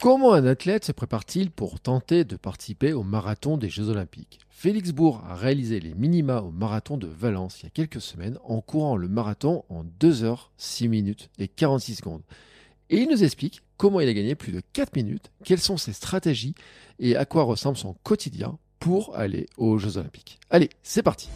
Comment un athlète se prépare-t-il pour tenter de participer au marathon des Jeux Olympiques? Félix Bourg a réalisé les minima au marathon de Valence il y a quelques semaines en courant le marathon en 2 heures, 6 minutes et 46 secondes. Et il nous explique comment il a gagné plus de 4 minutes, quelles sont ses stratégies et à quoi ressemble son quotidien pour aller aux Jeux Olympiques. Allez, c'est parti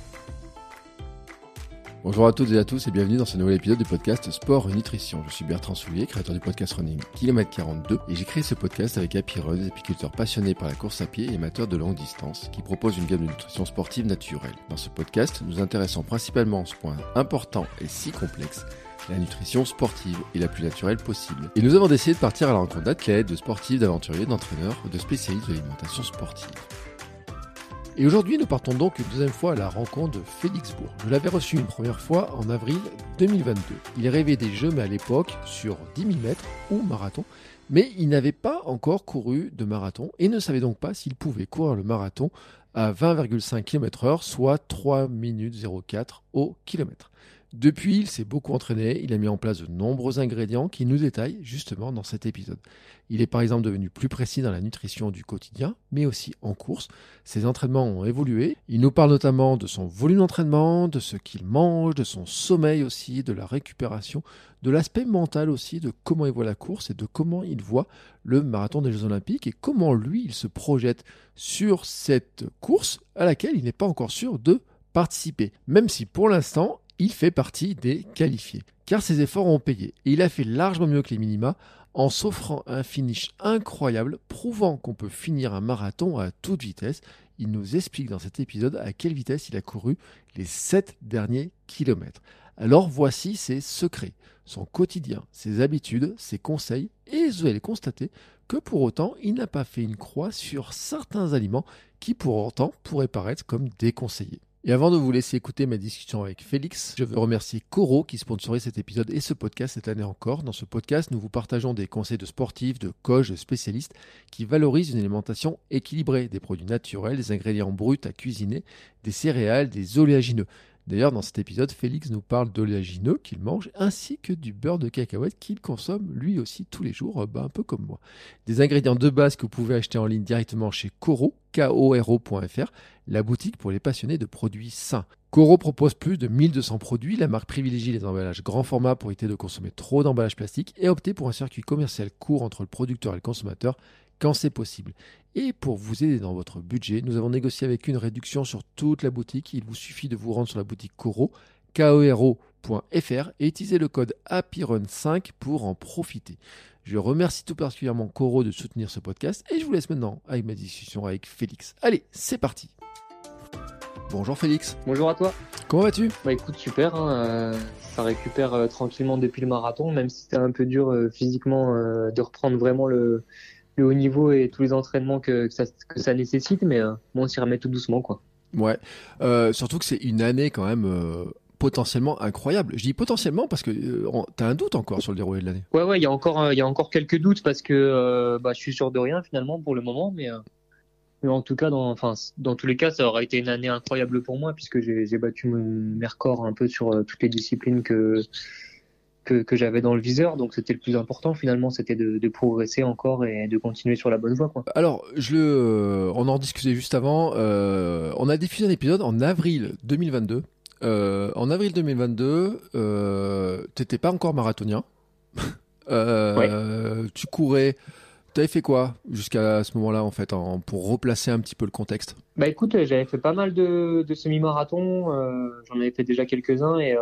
Bonjour à toutes et à tous et bienvenue dans ce nouvel épisode du podcast Sport Nutrition. Je suis Bertrand Soulier, créateur du podcast Running Kilomètre 42 et j'ai créé ce podcast avec Happy Run, des apiculteurs passionnés par la course à pied et amateurs de longue distance qui proposent une gamme de nutrition sportive naturelle. Dans ce podcast, nous intéressons principalement à ce point important et si complexe la nutrition sportive est la plus naturelle possible. Et nous avons décidé de partir à la rencontre d'athlètes, de sportifs, d'aventuriers, d'entraîneurs de spécialistes de l'alimentation sportive. Et aujourd'hui, nous partons donc une deuxième fois à la rencontre de Félix Bourg. Je l'avais reçu une première fois en avril 2022. Il rêvait des Jeux, mais à l'époque sur 10 000 mètres ou marathon. Mais il n'avait pas encore couru de marathon et ne savait donc pas s'il pouvait courir le marathon à 20,5 km heure, soit 3 minutes 04 au kilomètre. Depuis, il s'est beaucoup entraîné, il a mis en place de nombreux ingrédients qui nous détaillent justement dans cet épisode. Il est par exemple devenu plus précis dans la nutrition du quotidien, mais aussi en course. Ses entraînements ont évolué. Il nous parle notamment de son volume d'entraînement, de ce qu'il mange, de son sommeil aussi, de la récupération, de l'aspect mental aussi, de comment il voit la course et de comment il voit le marathon des Jeux Olympiques et comment lui, il se projette sur cette course à laquelle il n'est pas encore sûr de participer. Même si pour l'instant, il fait partie des qualifiés. Car ses efforts ont payé. Et il a fait largement mieux que les minima en s'offrant un finish incroyable, prouvant qu'on peut finir un marathon à toute vitesse. Il nous explique dans cet épisode à quelle vitesse il a couru les 7 derniers kilomètres. Alors voici ses secrets, son quotidien, ses habitudes, ses conseils, et vous allez constater que pour autant, il n'a pas fait une croix sur certains aliments qui pour autant pourraient paraître comme déconseillés. Et avant de vous laisser écouter ma discussion avec Félix, je veux remercier Coro qui sponsorise cet épisode et ce podcast cette année encore. Dans ce podcast, nous vous partageons des conseils de sportifs, de coachs, de spécialistes qui valorisent une alimentation équilibrée, des produits naturels, des ingrédients bruts à cuisiner, des céréales, des oléagineux. D'ailleurs, dans cet épisode, Félix nous parle d'oléagineux qu'il mange ainsi que du beurre de cacahuète qu'il consomme lui aussi tous les jours, euh, bah, un peu comme moi. Des ingrédients de base que vous pouvez acheter en ligne directement chez Coro, K-O-R-O.fr, la boutique pour les passionnés de produits sains. Coro propose plus de 1200 produits. La marque privilégie les emballages grand format pour éviter de consommer trop d'emballages plastiques et opter pour un circuit commercial court entre le producteur et le consommateur quand c'est possible. Et pour vous aider dans votre budget, nous avons négocié avec une réduction sur toute la boutique. Il vous suffit de vous rendre sur la boutique Coro, kero.fr et utiliser le code HAPPYRUN5 pour en profiter. Je remercie tout particulièrement Coro de soutenir ce podcast et je vous laisse maintenant avec ma discussion avec Félix. Allez, c'est parti Bonjour Félix. Bonjour à toi. Comment vas-tu? Bah écoute, super. Hein, euh, ça récupère euh, tranquillement depuis le marathon, même si c'était un peu dur euh, physiquement de reprendre vraiment le, le haut niveau et tous les entraînements que, ça, que ça, nécessite, mais euh, bon, on s'y remet tout doucement, quoi. Ouais, euh, surtout que c'est une année quand même euh, potentiellement incroyable. Je dis potentiellement parce que tu as un doute encore sur le déroulé de l'année. Ouais, ouais, il y a encore, il y a encore quelques doutes parce que bah, je suis sûr de rien finalement pour le moment, mais, mais en tout cas, dans, enfin, dans tous les cas, ça aura été une année incroyable pour moi puisque j'ai battu mes records un peu sur toutes les disciplines que que, j'avais dans le viseur. Donc c'était le plus important finalement, c'était de, progresser encore et de continuer sur la bonne voie. Quoi. Alors, je le, euh, on en discutait juste avant. Euh, on a diffusé un épisode en avril 2022. Euh, en avril 2022, euh, t'étais pas encore marathonien. Tu courais. Tu avais fait quoi jusqu'à ce moment-là en fait, pour replacer un petit peu le contexte? Bah écoute, j'avais fait pas mal de, de semi-marathons. J'en avais fait déjà quelques-uns et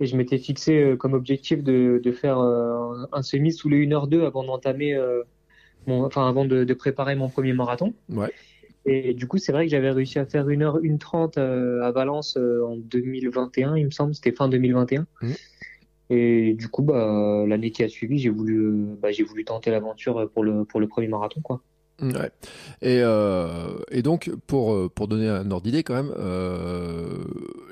et je m'étais fixé euh, comme objectif de, de faire euh, un semi sous les 1h2 avant d'entamer euh, mon, enfin avant de, de, préparer mon premier marathon. Ouais. Et du coup, c'est vrai que j'avais réussi à faire 1h, 1h30 à Valence en 2021, il me semble, c'était fin 2021. Mmh. Et du coup, bah, l'année qui a suivi, j'ai voulu, bah, j'ai voulu tenter l'aventure pour le, pour le premier marathon, quoi. Ouais. Et, euh, et donc, pour, euh, pour donner un ordre d'idée quand même, euh,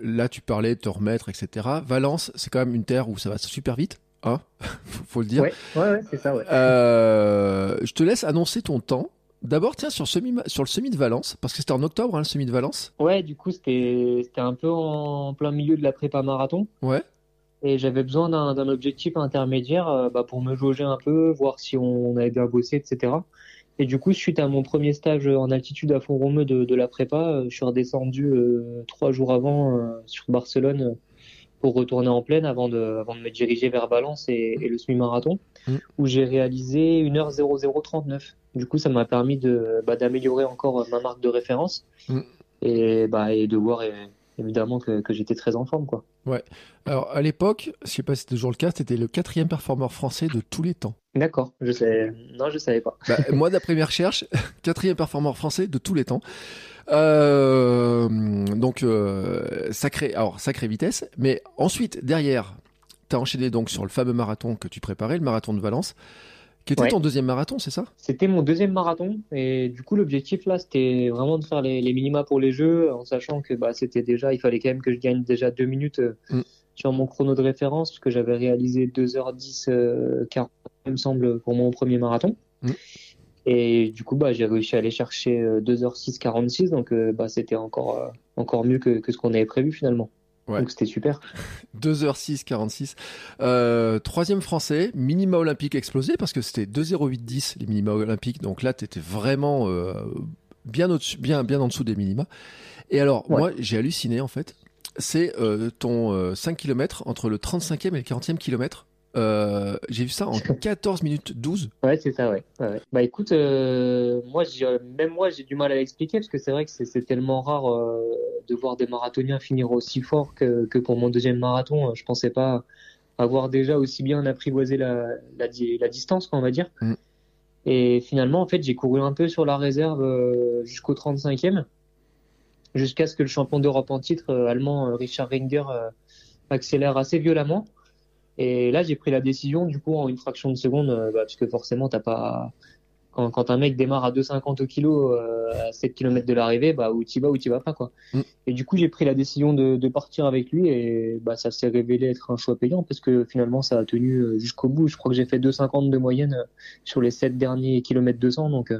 là tu parlais de te remettre, etc. Valence, c'est quand même une terre où ça va super vite, hein faut le dire. Ouais, ouais, c'est ça, ouais. Euh, je te laisse annoncer ton temps. D'abord, tiens, sur, semi, sur le semi de Valence, parce que c'était en octobre, hein, le semi de Valence. Ouais, du coup, c'était un peu en plein milieu de la prépa marathon. Ouais. et j'avais besoin d'un objectif intermédiaire bah, pour me jauger un peu, voir si on, avait bien bossé, etc. Et du coup, suite à mon premier stage en altitude à Font-Romeu de, de, la prépa, je suis redescendu trois jours avant sur Barcelone pour retourner en pleine avant de, avant de me diriger vers Valence et, le semi-marathon, mm. où j'ai réalisé 1h0039. Du coup, ça m'a permis de bah, d'améliorer encore ma marque de référence mm. et, bah, et de voir évidemment que, que j'étais très en forme. Quoi. Ouais. Alors, à l'époque, je sais pas si c'était toujours le cas, c'était le quatrième performeur français de tous les temps. D'accord, je sais. Non, je savais pas. Bah, moi, d'après mes recherches, quatrième performeur français de tous les temps. Euh, donc euh, sacré, alors sacrée vitesse. Mais ensuite, derrière, tu as enchaîné donc sur le fameux marathon que tu préparais, le marathon de Valence. Qui était ton deuxième marathon, c'est ça? C'était mon deuxième marathon et du coup l'objectif là c'était vraiment de faire les, minima pour les jeux en sachant que bah, c'était déjà il fallait quand même que je gagne déjà deux minutes euh, mm. sur mon chrono de référence parce que j'avais réalisé 2h10 40 il me semble pour mon premier marathon. Mm. Et du coup, bah, j'ai réussi à aller chercher 2h6-46, euh, donc euh, bah, c'était encore, euh, encore mieux que, que ce qu'on avait prévu finalement. Donc c'était super. 2h6, 46. Euh, troisième français, minima olympique explosé parce que c'était 2h08, les minima olympiques. Donc là, tu étais vraiment euh, bien, au bien, bien en dessous des minima. Et alors, moi, j'ai halluciné en fait. C'est euh, ton 5 km entre le 35e et le 40e kilomètre. Euh, j'ai vu ça en 14 minutes 12. Ouais, c'est ça, ouais. ouais. Bah écoute, euh, moi, même moi, j'ai du mal à l'expliquer parce que c'est vrai que c'est tellement rare euh, de voir des marathoniens finir aussi fort que, que pour mon deuxième marathon. Je pensais pas avoir déjà aussi bien apprivoisé la, la, la distance, on va dire. Mm. Et finalement, en fait, j'ai couru un peu sur la réserve jusqu'au 35e, jusqu'à ce que le champion d'Europe en titre allemand Richard Ringer accélère assez violemment. Et là, j'ai pris la décision, du coup, en une fraction de seconde, euh, bah, parce que forcément, t'as pas. Quand, quand, un mec démarre à 2,50 kg euh, à 7 km de l'arrivée, bah, ou tu vas ou tu vas pas, quoi. Mm. Et du coup, j'ai pris la décision de, de, partir avec lui et bah, ça s'est révélé être un choix payant parce que finalement, ça a tenu euh, jusqu'au bout. Je crois que j'ai fait 2,50 de moyenne sur les 7 derniers kilomètres 200, donc.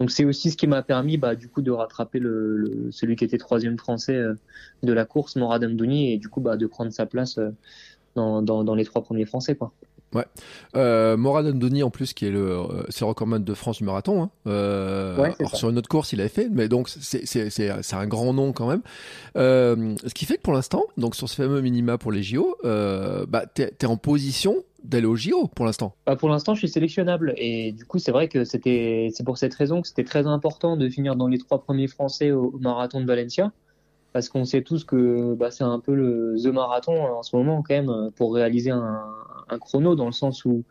Donc c'est aussi ce qui m'a permis, bah, du coup, de rattraper le, celui qui était troisième français de la course, Morad Amdouni, et du coup, bah, de prendre sa place dans, dans, les trois premiers Français, quoi. Ouais. Euh, Morad Andoni en plus qui est le euh, c'est recordman de France du marathon. Hein. Euh, sur une autre course il avait fait, mais donc c'est un grand nom quand même. Euh, ce qui fait que pour l'instant, donc sur ce fameux minima pour les JO, euh, bah t'es es en position d'aller au JO pour l'instant. Bah pour l'instant je suis sélectionnable et du coup c'est vrai que c'est pour cette raison que c'était très important de finir dans les trois premiers Français au marathon de Valencia parce qu'on sait tous que bah, c'est un peu le the marathon en ce moment quand même pour réaliser un, un chrono dans le sens où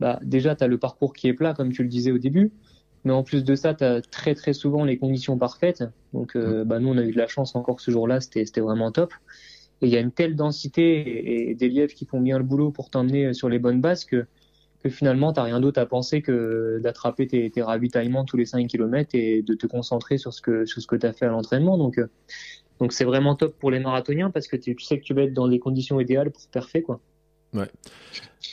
bah, déjà tu as le parcours qui est plat comme tu le disais au début mais en plus de ça tu as très très souvent les conditions parfaites. Donc euh, bah, nous on a eu de la chance encore ce jour-là c'était vraiment top. Et il y a une telle densité et, des lièvres qui font bien le boulot pour t'emmener sur les bonnes bases que que finalement, tu rien d'autre à penser que d'attraper tes, tes, ravitaillements tous les 5 km et de te concentrer sur ce que, sur ce que tu as fait à l'entraînement. Donc, euh, donc c'est vraiment top pour les marathoniens parce que tu, sais que tu vas être dans les conditions idéales pour parfait quoi. Ouais.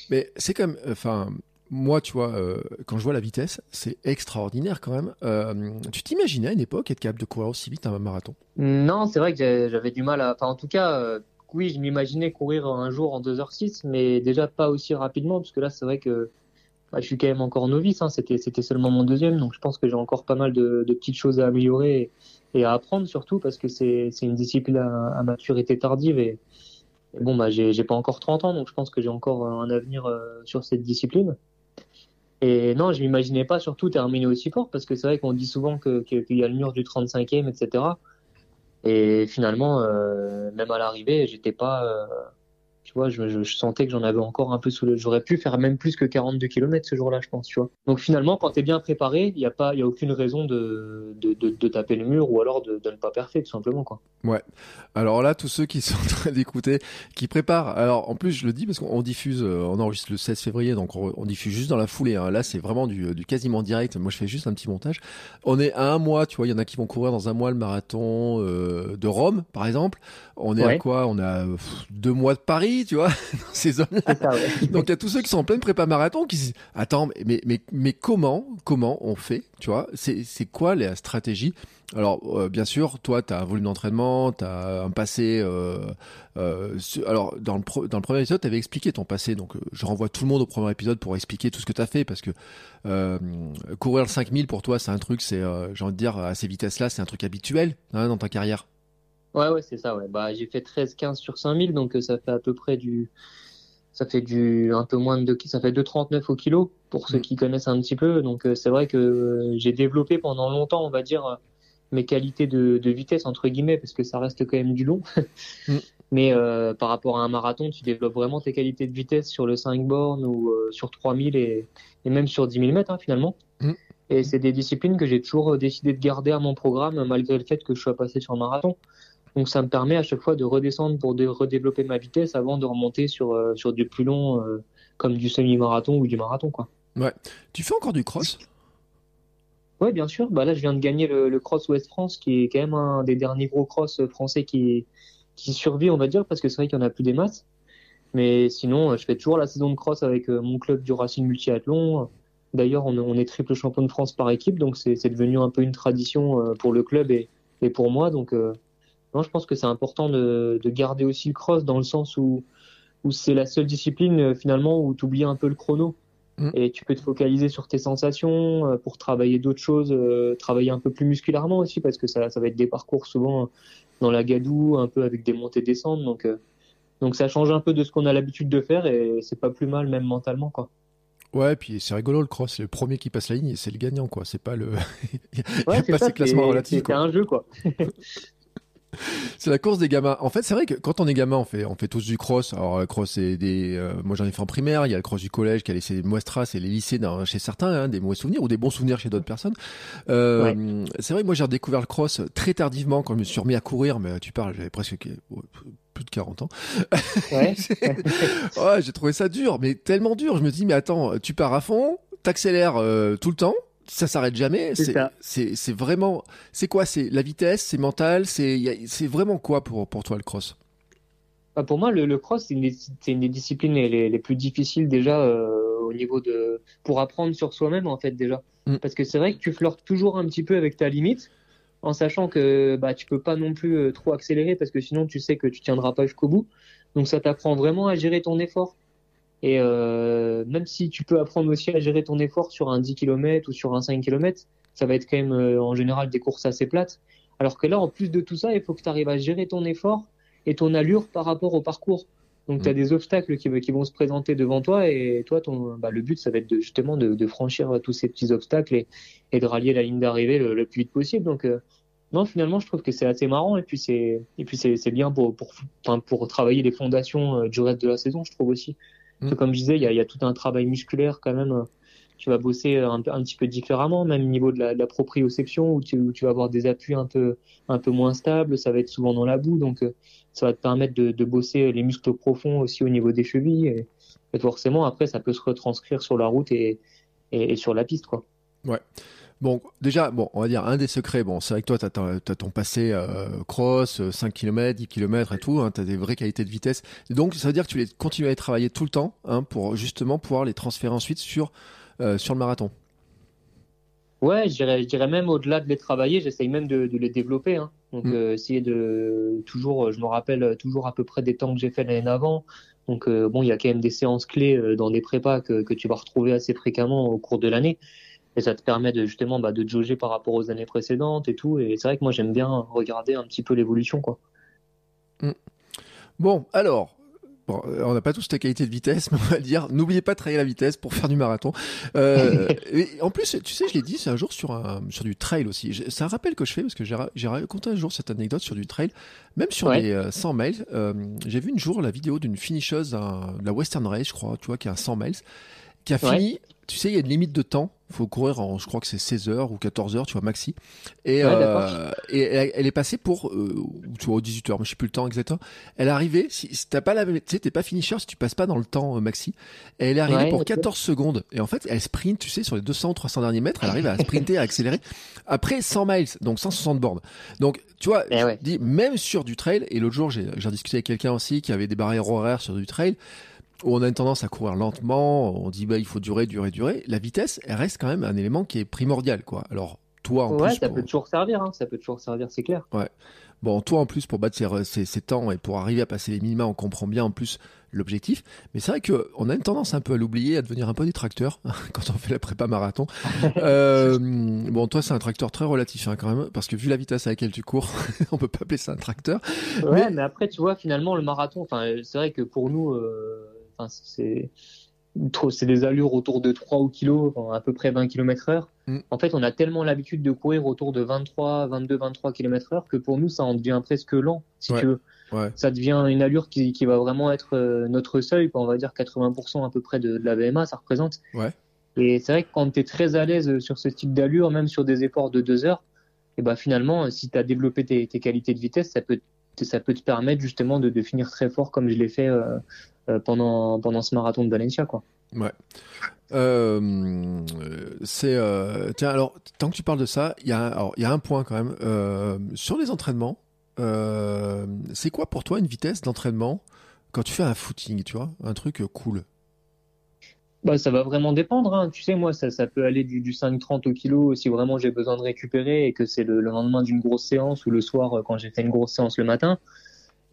Mais c'est comme, enfin, moi, tu vois, euh, quand je vois la vitesse, c'est extraordinaire quand même. Euh, tu t'imaginais à une époque être capable de courir aussi vite un marathon? Non, c'est vrai que j'avais du mal à. Enfin, en tout cas, euh, oui, je m'imaginais courir un jour en 2h06, mais déjà pas aussi rapidement, parce que là, c'est vrai que je suis quand même encore novice. Hein, c'était, seulement mon deuxième, donc je pense que j'ai encore pas mal de, de petites choses à améliorer et à apprendre surtout parce que c'est une discipline à, maturité tardive et, bon bah j'ai pas encore 30 ans donc je pense que j'ai encore un avenir euh, sur cette discipline. Et non, je m'imaginais pas surtout terminer aussi fort parce que c'est vrai qu'on dit souvent qu'il que, y a le mur du 35e, etc. Et finalement, euh, même à l'arrivée, j'étais pas, euh, tu vois, je, je, sentais que j'en avais encore un peu sous le. J'aurais pu faire même plus que 42 km ce jour-là, je pense, tu vois. Donc finalement, quand tu es bien préparé, il n'y a pas, y a aucune raison de, de, de, de, taper le mur ou alors de, de ne pas parfait, tout simplement, quoi. Ouais. Alors là, tous ceux qui sont en train d'écouter, qui préparent. Alors en plus, je le dis parce qu'on diffuse, euh, on enregistre le 16 février, donc on, diffuse juste dans la foulée. Hein. Là, c'est vraiment du, du quasiment direct. Moi, je fais juste un petit montage. On est à un mois, tu vois. Il y en a qui vont courir dans un mois le marathon euh, de Rome, par exemple. On est à quoi? On a deux mois de Paris Paris, tu vois, dans ces zones-là. Donc il y a tous ceux qui sont en pleine prépa marathon qui se disent attends, mais mais mais comment comment on fait, tu vois? C'est c'est quoi la stratégie? Alors, euh, bien sûr, toi, tu as un volume d'entraînement, tu as un passé. Euh, euh, alors, dans le, dans le premier épisode, tu avais expliqué ton passé. Donc, je renvoie tout le monde au premier épisode pour expliquer tout ce que tu as fait. Parce que courir le 5000, pour toi, c'est un truc, c'est, j'ai envie de dire, à ces vitesses-là, c'est un truc habituel hein, dans ta carrière. Ouais, ouais, c'est ça. Ouais. Bah, j'ai fait 13-15 sur 5000, donc ça fait à peu près du. Ça fait du un peu moins de ça fait 2,39 au kilo pour ceux mm. qui connaissent un petit peu. Donc c'est vrai que j'ai développé pendant longtemps, on va dire, mes qualités de, de, vitesse entre guillemets parce que ça reste quand même du long. Mm. Mais euh, par rapport à un marathon, tu développes vraiment tes qualités de vitesse sur le 5 bornes ou euh, sur 3000 et, et même sur 10 000 mètres hein, finalement. Mm. Et c'est des disciplines que j'ai toujours décidé de garder à mon programme malgré le fait que je sois passé sur le marathon. Donc ça me permet à chaque fois de redescendre pour de redévelopper ma vitesse avant de remonter sur, euh, sur du plus long euh, comme du semi-marathon ou du marathon. Quoi. Ouais. Tu fais encore du cross? Oui, bien sûr. Bah là, je viens de gagner le, Cross Ouest France, qui est quand même un des derniers gros cross français qui, qui survit, on va dire, parce que c'est vrai qu'il n'y en a plus des masses. Mais sinon, je fais toujours la saison de cross avec euh, mon club du Racing Multiathlon. D'ailleurs, on, est triple champion de France par équipe, donc c'est devenu un peu une tradition euh, pour le club et, et pour moi. Donc, euh, non, je pense que c'est important de, de, garder aussi le cross dans le sens où, où c'est la seule discipline finalement où tu oublies un peu le chrono. Mm. Et tu peux te focaliser sur tes sensations euh, pour travailler d'autres choses, euh, travailler un peu plus musculairement aussi, parce que ça, ça va être des parcours souvent dans la gadoue, un peu avec des montées-descentes. Donc, euh, donc ça change un peu de ce qu'on a l'habitude de faire et c'est pas plus mal, même mentalement. quoi. Ouais, puis c'est rigolo le cross, c'est le premier qui passe la ligne et c'est le gagnant, quoi. C'est pas le. ouais, c'est pas ces classements relatifs. C'est un jeu, quoi. c'est la course des gamins. En fait, c'est vrai que quand on est gamin, on fait, on fait tous du cross. Alors, le cross, c'est des, euh, moi j'en ai fait en primaire. Il y a le cross du collège qui a laissé des mauvaises traces et les lycées chez certains, hein, des mauvais souvenirs ou des bons souvenirs chez d'autres personnes. Euh, C'est vrai, moi j'ai redécouvert le cross très tardivement quand je me suis remis à courir. Mais tu parles, j'avais presque plus de 40 ans. Ouais. ouais j'ai trouvé ça dur, mais tellement dur. Je me dis, mais attends, tu pars à fond, t'accélères euh, tout le temps ça s'arrête jamais. C'est vraiment. C'est quoi? C'est la vitesse, c'est mental, c'est vraiment quoi pour, pour toi le cross? Bah, Pour moi, le, cross, c'est une, une, des disciplines les, les, plus difficiles déjà euh, au niveau de. pour apprendre sur soi-même en fait déjà. Mm. Parce que c'est vrai que tu flirtes toujours un petit peu avec ta limite en sachant que bah, tu peux pas non plus euh, trop accélérer parce que sinon tu sais que tu tiendras pas jusqu'au bout. Donc ça t'apprend vraiment à gérer ton effort. Et euh, même si tu peux apprendre aussi à gérer ton effort sur un 10 km ou sur un 5 km, ça va être quand même euh, en général des courses assez plates. Alors que là, en plus de tout ça, il faut que tu arrives à gérer ton effort et ton allure par rapport au parcours. Donc, tu as mm. des obstacles qui, qui, vont se présenter devant toi et toi, ton, bah, le but, ça va être de, justement de, de, franchir tous ces petits obstacles et, et de rallier la ligne d'arrivée le, plus vite possible. Donc, euh, non, finalement, je trouve que c'est assez marrant et puis c'est et puis c'est bien pour pour, enfin, pour travailler les fondations du reste de la saison, je trouve aussi. Mm. comme je disais, il y a, y a, tout un travail musculaire quand même. Tu vas bosser un, un petit peu différemment, même au niveau de la, de la proprioception, où tu, où tu vas avoir des appuis un peu, un peu moins stables. Ça va être souvent dans la boue, donc euh, ça va te permettre de, de bosser les muscles profonds aussi au niveau des chevilles. Et, et, forcément, après, ça peut se retranscrire sur la route et, et, et sur la piste, quoi. Ouais. Bon, déjà, bon, on va dire un des secrets. Bon, c'est vrai que toi, tu as, ton passé euh, cross, 5 km, 10 km et tout. Hein, tu as des vraies qualités de vitesse. donc, ça veut dire que tu les continuer à travailler tout le temps hein, pour justement pouvoir les transférer ensuite sur, euh, sur le marathon. Ouais, je dirais, je dirais même au-delà de les travailler, j'essaye même de, de, les développer. Hein. Donc, mm. euh, essayer de toujours, je me rappelle toujours à peu près des temps que j'ai fait l'année d'avant. Donc, bon, il y a quand même des séances clés dans des prépas que, que tu vas retrouver assez fréquemment au cours de l'année et ça te permet de justement bah, de jauger par rapport aux années précédentes et tout. Et c'est vrai que moi j'aime bien regarder un petit peu l'évolution, quoi. Mm. Bon, alors. Bon, on n'a pas tous ta qualité de vitesse, mais on va dire, n'oubliez pas de travailler la vitesse pour faire du marathon. Euh, et en plus, tu sais, je l'ai dit, c'est un jour sur un, sur du trail aussi. C'est un rappel que je fais parce que j'ai raconté un jour cette anecdote sur du trail, même sur les 100 euh, miles. Euh, j'ai vu une jour la vidéo d'une finisheuse de la Western Race, je crois, tu vois, qui a 100 miles, qui a fini. Tu sais, il y a une limite de temps faut courir en, je crois que c'est 16 heures ou 14 heures, tu vois, maxi. Et, euh, et elle, est passée pour, euh, tu vois, 18 heures, mais je sais plus le temps exactement. Elle est arrivée, si, t'as pas la, tu sais, t'es pas finisher si tu passes pas dans le temps euh, maxi. Et elle est arrivée pour 14 secondes. Et en fait, elle sprint, tu sais, sur les 200 ou 300 derniers mètres, elle arrive à sprinter, à accélérer. Après 100 miles, donc 160 bornes. Donc, tu vois, eh dis, même sur du trail, et l'autre jour, j'ai discuté avec quelqu'un aussi qui avait des barrières horaires sur du trail où on a une tendance à courir lentement, on dit bah il faut durer, durer, durer. La vitesse, elle reste quand même un élément qui est primordial, quoi. Alors toi en ouais, ça peut toujours servir, hein. ça peut toujours servir, c'est clair. Ouais. Bon, toi en plus pour battre ces, ces, temps et pour arriver à passer les minima, on comprend bien en plus l'objectif. Mais c'est vrai qu'on a une tendance un peu à l'oublier, à devenir un peu des tracteurs quand on fait la prépa marathon. euh, bon, toi c'est un tracteur très relatif hein, quand même, parce que vu la vitesse à laquelle tu cours, on peut pas appeler ça un tracteur. Ouais, mais, après tu vois finalement le marathon, enfin c'est vrai que pour nous. Euh c'est c'est des allures autour de 3 ou kilos, à peu près 20 km heure. Mm. En fait, on a tellement l'habitude de courir autour de 23, 22, 23 km heure que pour nous, ça en devient presque lent, si tu veux. Ça devient une allure qui, qui va vraiment être euh, notre seuil, on va dire 80% à peu près de, la VMA, ça représente. Et c'est vrai que quand tu es très à l'aise sur ce type d'allure, même sur des efforts de 2 heures, et ben finalement, si tu as développé tes, tes, qualités de vitesse, ça peut, ça peut te permettre justement de, finir très fort comme je l'ai fait euh, euh, pendant, pendant ce marathon de Valencia. Quoi. Ouais. Euh, tiens alors tant que tu parles de ça, il y a y a un point quand même sur les entraînements. C'est quoi pour toi une vitesse d'entraînement quand tu fais un footing, tu vois, un truc cool? Bah, ça va vraiment dépendre. Hein. Tu sais, moi, ça, ça peut aller du, du 5-30 au kilo si vraiment j'ai besoin de récupérer et que c'est le, le, lendemain d'une grosse séance ou le soir quand j'ai fait une grosse séance le matin.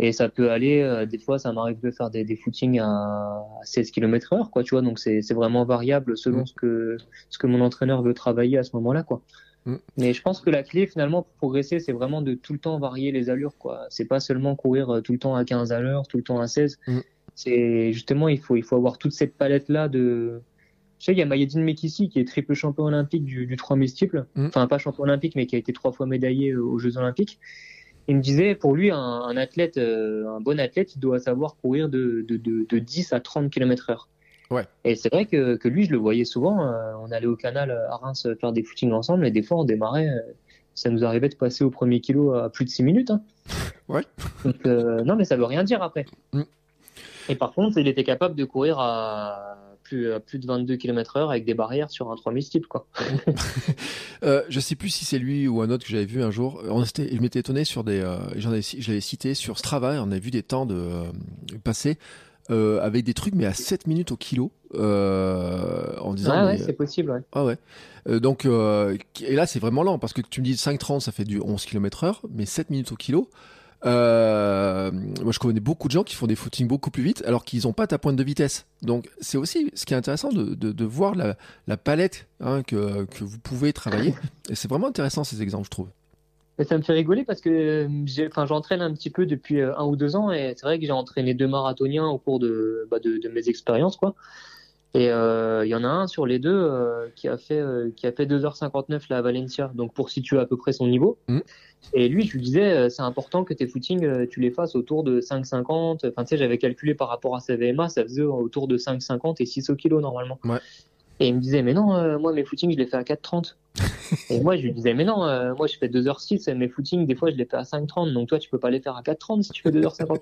Et ça peut aller, euh, des fois, ça m'arrive de faire des, des footings à, 16 km heure, quoi, tu vois. Donc, c'est vraiment variable selon mm. ce que, ce que mon entraîneur veut travailler à ce moment-là, quoi. Mm. Mais je pense que la clé, finalement, pour progresser, c'est vraiment de tout le temps varier les allures, quoi. C'est pas seulement courir euh, tout le temps à 15 à l'heure, tout le temps à 16. Mm. C'est justement, il faut, il faut avoir toute cette palette-là de, tu sais, il y a Mayedine Mekissi qui est triple champion olympique du, du 3000 steeple. Enfin, pas champion olympique, mais qui a été trois fois médaillé euh, aux Jeux olympiques il me disait, pour lui, un, athlète, euh, un bon athlète, il doit savoir courir de, de, de, de 10 à 30 km heure. Ouais. Et c'est vrai que, que, lui, je le voyais souvent. Euh, on allait au canal à Reims faire des footings ensemble, et des fois, on démarrait. Euh, ça nous arrivait de passer au premier kilo à plus de 6 minutes. Hein. Ouais. Donc, non, mais ça veut rien dire après. Mm. Et par contre, il était capable de courir à plus, à plus de 22 km heure avec des barrières sur un 3000 type, quoi. euh, je sais plus si c'est lui ou un autre que j'avais vu un jour. On était, je m'étais étonné sur des, euh, j'en avais, je l'avais cité sur Strava, on a vu des temps de euh, passer. Euh, avec des trucs mais à 7 minutes au kilo euh, en disant ah ouais, c'est possible ouais. Ah ouais. Euh, donc et là c'est vraiment lent parce que tu me dis 5,30 ça fait du 11 km heure mais 7 minutes au kilo euh, moi, je connais beaucoup de gens qui font des footings beaucoup plus vite alors qu'ils n'ont pas ta pointe de vitesse. Donc, c'est aussi ce qui est intéressant de, voir la, palette hein, que, vous pouvez travailler. C'est vraiment intéressant ces exemples, je trouve. ça me fait rigoler parce que j'entraîne un petit peu depuis euh, un ou deux ans et c'est vrai que j'ai entraîné deux marathoniens au cours de, bah, de mes expériences. quoi. Et euh, il y en a un sur les deux euh, qui a fait euh, qui a fait 2h59 là à Valencia, donc pour situer à peu près son niveau. Mmh. Et lui, je lui disais, euh, c'est important que tes footings, euh, tu les fasses autour de 5,50. Enfin, tu sais, j'avais calculé par rapport à sa VMA, ça faisait autour de 5,50 et 6 au kilo normalement. Ouais. Et il me disait, mais non, moi mes footings, je les fais à 4,30. et moi, je lui disais, mais non, moi je fais 2h06, mes footings, des fois, je les fais à 5,30. Donc toi, tu peux pas les faire à 4,30 si tu fais 2h59.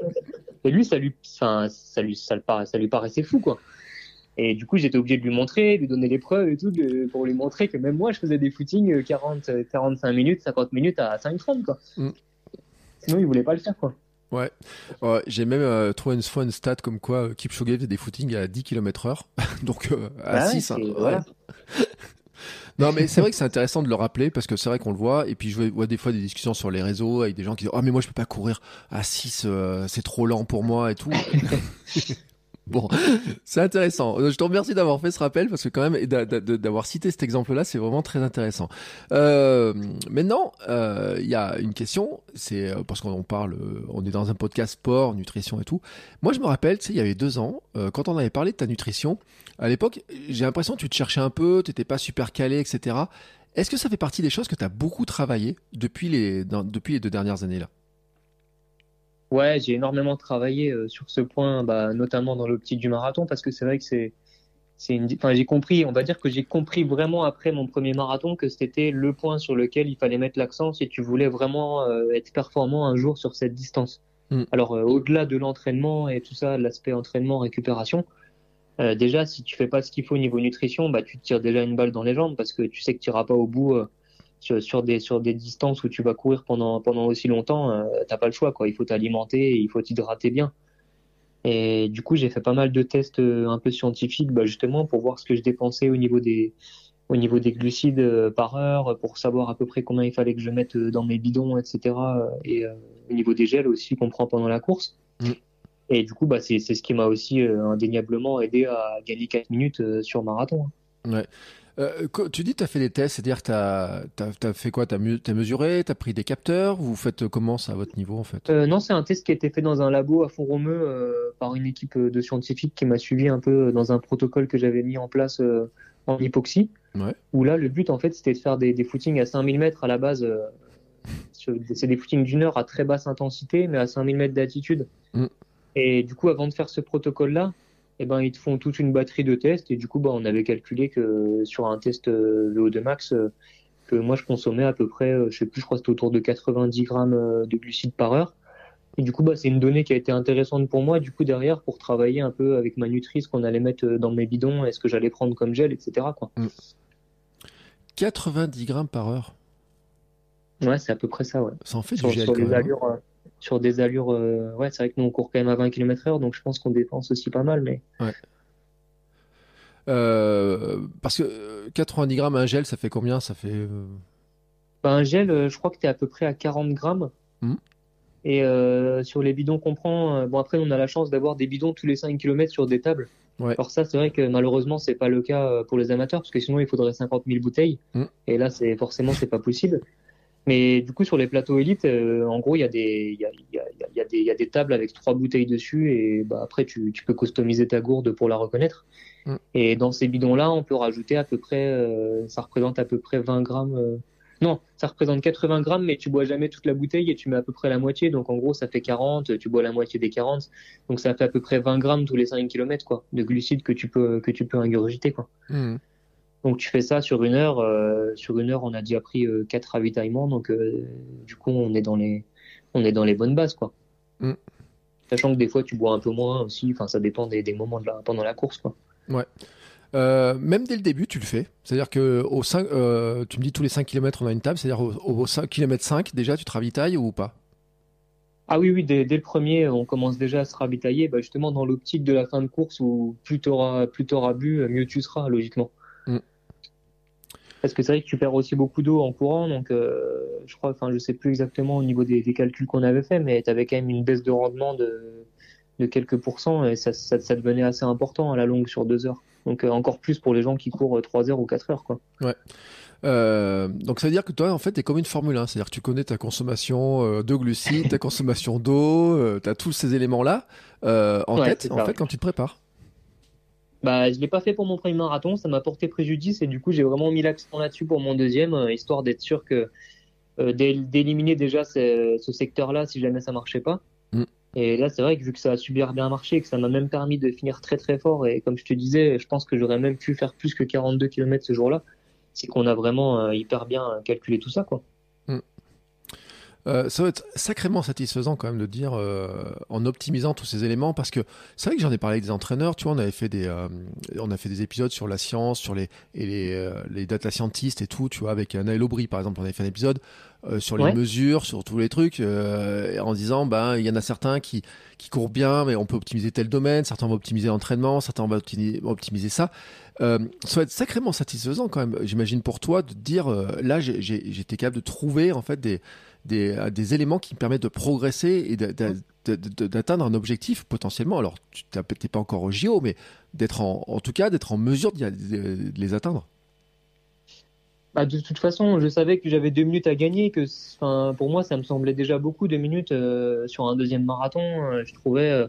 et lui, ça lui, enfin, ça lui, ça, ça lui paraissait fou, quoi. Et du coup, j'étais obligé de lui montrer, de lui donner les preuves et tout, pour lui montrer que même moi, je faisais des footings 40, euh, 45 minutes, 50 minutes à 5 30 quoi. Mm. Sinon, il voulait pas le faire, quoi. Ouais, j'ai même euh, trouvé une fois une stat comme quoi euh, Kipchoge faisait des footings à 10 km heure, donc à 6. Bah hein. non, mais c'est vrai que c'est intéressant de le rappeler parce que c'est vrai qu'on le voit. Et puis je vois des fois des discussions sur les réseaux avec des gens qui disent Oh, mais moi je peux pas courir à 6, c'est trop lent pour moi et tout. Bon, c'est intéressant. Je te remercie d'avoir fait ce rappel parce que quand même d'avoir cité cet exemple-là, c'est vraiment très intéressant. Euh, maintenant, euh, il y a une question, c'est euh, parce qu'on parle, on est dans un podcast sport, nutrition et tout. Moi, je me rappelle, tu sais, il y avait deux ans, quand on avait parlé de ta nutrition, à l'époque, j'ai l'impression que tu te cherchais un peu, tu n'étais pas super calé, etc. Est-ce que ça fait partie des choses que tu as beaucoup travaillé depuis les, depuis les deux dernières années là Ouais, j'ai énormément travaillé euh, sur ce point, bah, notamment dans l'optique du marathon, parce que c'est vrai que c'est c'est une, enfin, j'ai compris, on va dire que j'ai compris vraiment après mon premier marathon que c'était le point sur lequel il fallait mettre l'accent si tu voulais vraiment euh, être performant un jour sur cette distance. Mm. Alors, euh, au-delà de l'entraînement et tout ça, l'aspect entraînement, récupération, déjà, si tu fais pas ce qu'il faut au niveau nutrition, bah, tu te tires déjà une balle dans les jambes parce que tu sais que tu iras pas au bout sur, sur, des, sur des distances où tu vas courir pendant, pendant aussi longtemps. t'as pas le choix, quoi. Il faut t'alimenter, il faut t'hydrater bien. Et du coup, j'ai fait pas mal de tests euh, un peu scientifiques, bah, justement, pour voir ce que je dépensais au niveau des, au niveau des glucides euh, par heure, pour savoir à peu près combien il fallait que je mette euh, dans mes bidons, etc. Et au niveau des gels aussi qu'on prend pendant la course. Mm. Et du coup, bah, c'est ce qui m'a aussi indéniablement aidé à gagner 4 minutes sur marathon. Hein. Ouais. Euh, tu dis que tu as fait des tests, c'est-à-dire que tu as, fait quoi? Tu as, mesuré, tu as pris des capteurs? Vous faites comment ça à votre niveau en fait? Euh, Non, c'est un test qui a été fait dans un labo à Font-Romeu euh, par une équipe de scientifiques qui m'a suivi un peu dans un protocole que j'avais mis en place en hypoxie. Ouais. Où là, le but en fait, c'était de faire des, footings à 5000 mètres à la base. c'est des footings d'une heure à très basse intensité, mais à 5000 mètres d'altitude. Mm. Et du coup, avant de faire ce protocole-là, eh ben, ils te font toute une batterie de tests. Et du coup, bah, on avait calculé que sur un test euh, VO2 max, euh, que moi je consommais à peu près, euh, je sais plus, je crois que c'était autour de 90 grammes de glucides par heure. Et du coup, bah, c'est une donnée qui a été intéressante pour moi, du coup, derrière, pour travailler un peu avec ma nutrice qu'on allait mettre dans mes bidons, est-ce que j'allais prendre comme gel, etc. Quoi. 90 mm. grammes par heure Ouais, c'est à peu près ça, ouais. Ça en fait du gel, quand même, hein sur des allures. Euh, ouais, c'est vrai que nous on court quand même à 20 km/h, donc je pense qu'on dépense aussi pas mal. Mais... Ouais. Euh, parce que 90 euh, grammes un gel, ça fait combien? Ça fait. Bah, un gel, je crois que tu es à peu près à 40 grammes. Hmm. Et sur les bidons qu'on prend, bon après on a la chance d'avoir des bidons tous les 5 km sur des tables. Ouais. Alors ça, c'est vrai que malheureusement, c'est pas le cas pour les amateurs, parce que sinon il faudrait 50 000 bouteilles. Hmm. Et là, c'est forcément, c'est pas possible. Mais du coup, sur les plateaux élites, euh, en gros, il y, a des, y, a, y, a, y, a des, y a des tables avec trois bouteilles dessus et bah, après, tu, tu peux customiser ta gourde pour la reconnaître. Mm. Et dans ces bidons-là, on peut rajouter à peu près, euh, ça représente à peu près 20 grammes. Euh, non, ça représente 80 grammes, mais tu bois jamais toute la bouteille et tu mets à peu près la moitié. Donc en gros, ça fait 40, tu bois la moitié des 40. Donc ça fait à peu près 20 grammes tous les 5 km quoi, de glucides que tu peux, que tu peux ingurgiter. Quoi. Mm. Donc tu fais ça sur une heure. Euh, sur une heure, on a déjà pris euh, quatre ravitaillements. Donc euh, du coup, on est dans les, on est dans les bonnes bases, quoi. Mm. Sachant que des fois, tu bois un peu moins aussi. Enfin, ça dépend des, moments de la, pendant la course, quoi. Ouais. même dès le début, tu le fais. C'est-à-dire que au 5, tu me dis tous les 5 km, on a une table. C'est-à-dire au, 5 km 5, déjà, tu te ravitailles ou pas? Ah oui, oui, dès, le premier, on commence déjà à se ravitailler, bah, justement dans l'optique de la fin de course où plus tu auras, bu, mieux tu seras, logiquement. Mm. Parce que c'est vrai que tu perds aussi beaucoup d'eau en courant, donc euh, je crois, enfin je sais plus exactement au niveau des, calculs qu'on avait fait, mais tu avais quand même une baisse de rendement de, de quelques pourcents et ça, ça, ça, devenait assez important à la longue sur deux heures. Donc euh, encore plus pour les gens qui courent trois heures ou quatre heures. Quoi. Ouais. Euh, donc ça veut dire que toi en fait tu es comme une Formule 1, c'est-à-dire que tu connais ta consommation de glucides, ta consommation d'eau, tu as tous ces éléments là en tête en fait quand tu te prépares. Bah, je l'ai pas fait pour mon premier marathon, ça m'a porté préjudice et du coup j'ai vraiment mis l'accent là-dessus pour mon deuxième, euh, histoire d'être sûr que euh, d'éliminer déjà ce, secteur-là si jamais ça marchait pas. Mm. Et là c'est vrai que vu que ça a super bien marché, que ça m'a même permis de finir très très fort et comme je te disais, je pense que j'aurais même pu faire plus que 42 km ce jour-là. C'est qu'on a vraiment euh, hyper bien calculé tout ça quoi. Euh, ça va être sacrément satisfaisant quand même de dire euh, en optimisant tous ces éléments parce que c'est vrai que j'en ai parlé avec des entraîneurs tu vois on avait fait des euh, on a fait des épisodes sur la science sur les et les les data scientists et tout tu vois avec Naël Aubry par exemple on avait fait un épisode sur les mesures sur tous les trucs en disant ben il y en a certains qui qui courent bien mais on peut optimiser tel domaine certains vont optimiser l'entraînement certains vont optimiser, ça. Ça va être sacrément satisfaisant quand même. J'imagine pour toi de dire là j'étais capable de trouver en fait des des, des éléments qui permettent de progresser et d'atteindre un objectif potentiellement. Alors, tu n'es pas encore au JO, mais d'être en, en tout cas, d'être en mesure de, les atteindre. Bah, de toute façon, je savais que j'avais deux minutes à gagner, que pour moi, ça me semblait déjà beaucoup, deux minutes euh, sur un deuxième marathon. Euh, je trouvais. Euh,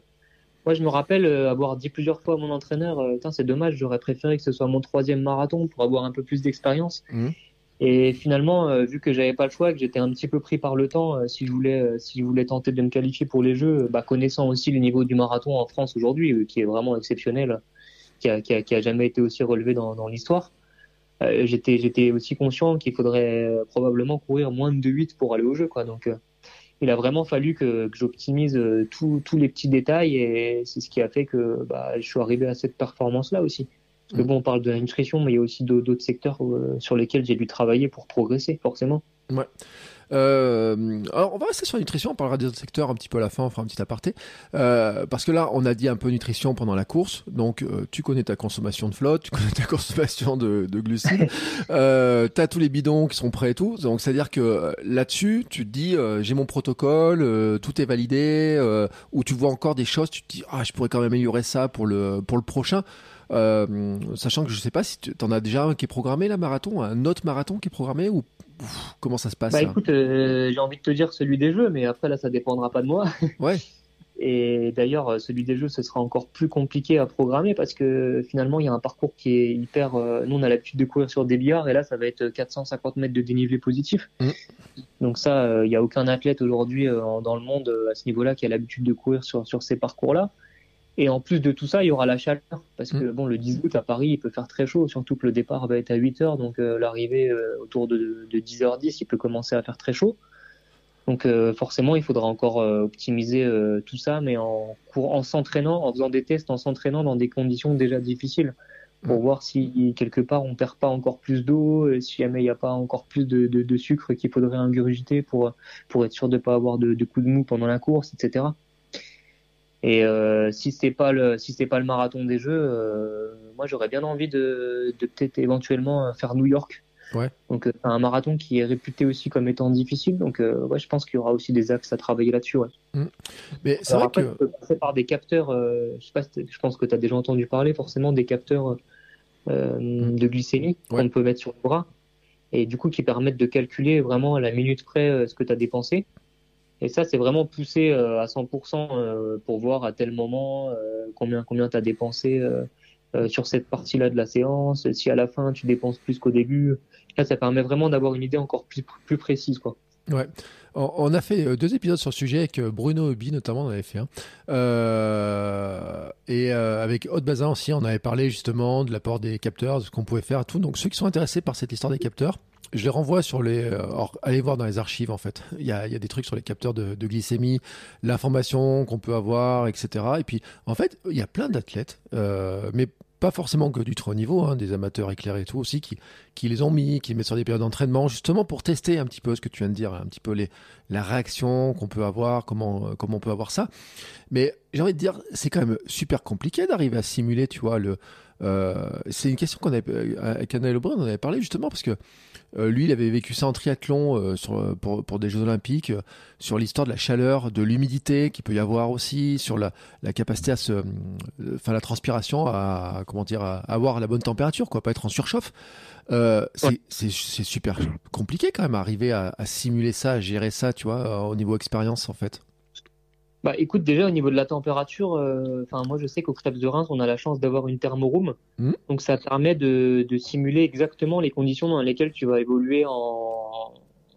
moi, je me rappelle avoir dit plusieurs fois à mon entraîneur c'est dommage, j'aurais préféré que ce soit mon troisième marathon pour avoir un peu plus d'expérience. Mmh. Et finalement, euh, vu que j'avais pas le choix, que j'étais un petit peu pris par le temps, euh, si je voulais, euh, si je voulais tenter de me qualifier pour les Jeux, bah, connaissant aussi le niveau du marathon en France aujourd'hui, qui est vraiment exceptionnel. qui a, jamais été aussi relevé dans, l'histoire. J'étais aussi conscient qu'il faudrait probablement courir moins de 2-8 pour aller au jeu quoi donc il a vraiment fallu que, j'optimise tous les petits détails et c'est ce qui a fait que bah, je suis arrivé à cette performance là aussi parce que mm. bon on parle de la nutrition mais il y a aussi d'autres secteurs sur lesquels j'ai dû travailler pour progresser forcément ouais euh, alors on va rester sur la nutrition, on parlera des autres secteurs un petit peu à la fin, on fera un petit aparté. Euh, parce que là, on a dit un peu nutrition pendant la course, donc euh, tu connais ta consommation de flotte, tu connais ta consommation de, de glucides, euh, tu as tous les bidons qui sont prêts et tout, donc c'est-à-dire que euh, là-dessus, tu te dis, euh, j'ai mon protocole, tout est validé, ou tu vois encore des choses, tu te dis, ah, je pourrais quand même améliorer ça pour le, pour le prochain. Sachant que je sais pas si tu en as déjà un qui est programmé, la marathon, un autre marathon qui est programmé ou comment ça se passe Bah écoute, euh, j'ai envie de te dire celui des jeux, mais après là, ça dépendra pas de moi. Ouais. Et d'ailleurs, euh, celui des jeux, ce sera encore plus compliqué à programmer parce que finalement, il y a un parcours qui est hyper. Euh, nous, on a l'habitude de courir sur des billards et là, ça va être 450 mètres de dénivelé positif. Mm. Donc ça, il n'y a aucun athlète aujourd'hui dans le monde à ce niveau-là qui a l'habitude de courir sur, sur ces parcours-là. Et en plus de tout ça, il y aura la chaleur. Parce que mm. bon, le 10 août à Paris, il peut faire très chaud, surtout que le départ va être à 8 heures. Donc euh, l'arrivée euh, autour de, de 10h10, il peut commencer à faire très chaud. Donc euh, forcément, il faudra encore optimiser tout ça, mais en, en s'entraînant, en faisant des tests, en s'entraînant dans des conditions déjà difficiles, pour mm. voir si quelque part on perd pas encore plus d'eau, si jamais il n'y a pas encore plus de, de, de sucre qu'il faudrait ingurgiter pour pour être sûr de pas avoir de, de coups de mou pendant la course, etc. Et euh, si c'est pas le si c'est pas le marathon des Jeux, euh, moi j'aurais bien envie de, de peut-être éventuellement faire New York. Ouais. Donc euh, un marathon qui est réputé aussi comme étant difficile. Donc euh, ouais, je pense qu'il y aura aussi des axes à travailler là-dessus. Ouais. Mmh. Mais c'est vrai que tu peux passer par des capteurs. je sais pas, je pense que tu as déjà entendu parler forcément des capteurs mmh. de glycémie qu'on peut mettre sur le bras et du coup qui permettent de calculer vraiment à la minute près ce que tu as dépensé. Et ça, c'est vraiment poussé euh, à 100% euh, pour voir à tel moment euh, combien combien tu as dépensé sur cette partie-là de la séance, si à la fin tu dépenses plus qu'au début. Là, ça permet vraiment d'avoir une idée encore plus, plus précise. Quoi. Ouais. On a fait deux épisodes sur le sujet avec Bruno Hubby notamment, on avait fait un. Euh, et avec Haute Bazin aussi, on avait parlé justement de l'apport des capteurs, de ce qu'on pouvait faire, tout. Donc ceux qui sont intéressés par cette histoire des capteurs, je les renvoie sur les. Euh, allez voir dans les archives en fait. Il y a, il y a des trucs sur les capteurs de, de glycémie, l'information qu'on peut avoir, etc. Et puis en fait, il y a plein d'athlètes, euh, mais pas forcément que du très haut niveau, hein, des amateurs éclairés et tout aussi, qui, qui les ont mis, qui les mettent sur des périodes d'entraînement, justement pour tester un petit peu ce que tu viens de dire, un petit peu les, la réaction qu'on peut avoir, comment, euh, comment on peut avoir ça. Mais j'ai envie de dire, c'est quand même super compliqué d'arriver à simuler, tu vois, le. Euh, c'est une question qu'on avait avec Anna Lebrun, on avait parlé justement parce que euh, lui, il avait vécu ça en triathlon euh, sur, pour, pour, des Jeux Olympiques, euh, sur l'histoire de la chaleur, de l'humidité qu'il peut y avoir aussi, sur la, la capacité à se, enfin la transpiration, à comment dire, à avoir la bonne température, quoi, pas être en surchauffe. c'est super compliqué quand même à arriver à, à, simuler ça, à gérer ça, tu vois, au niveau expérience en fait. Bah écoute, déjà au niveau de la température, euh, enfin moi je sais qu'au Krebs de Reims, on a la chance d'avoir une thermoroom. Mmh. Donc ça permet de, de, simuler exactement les conditions dans lesquelles tu vas évoluer en,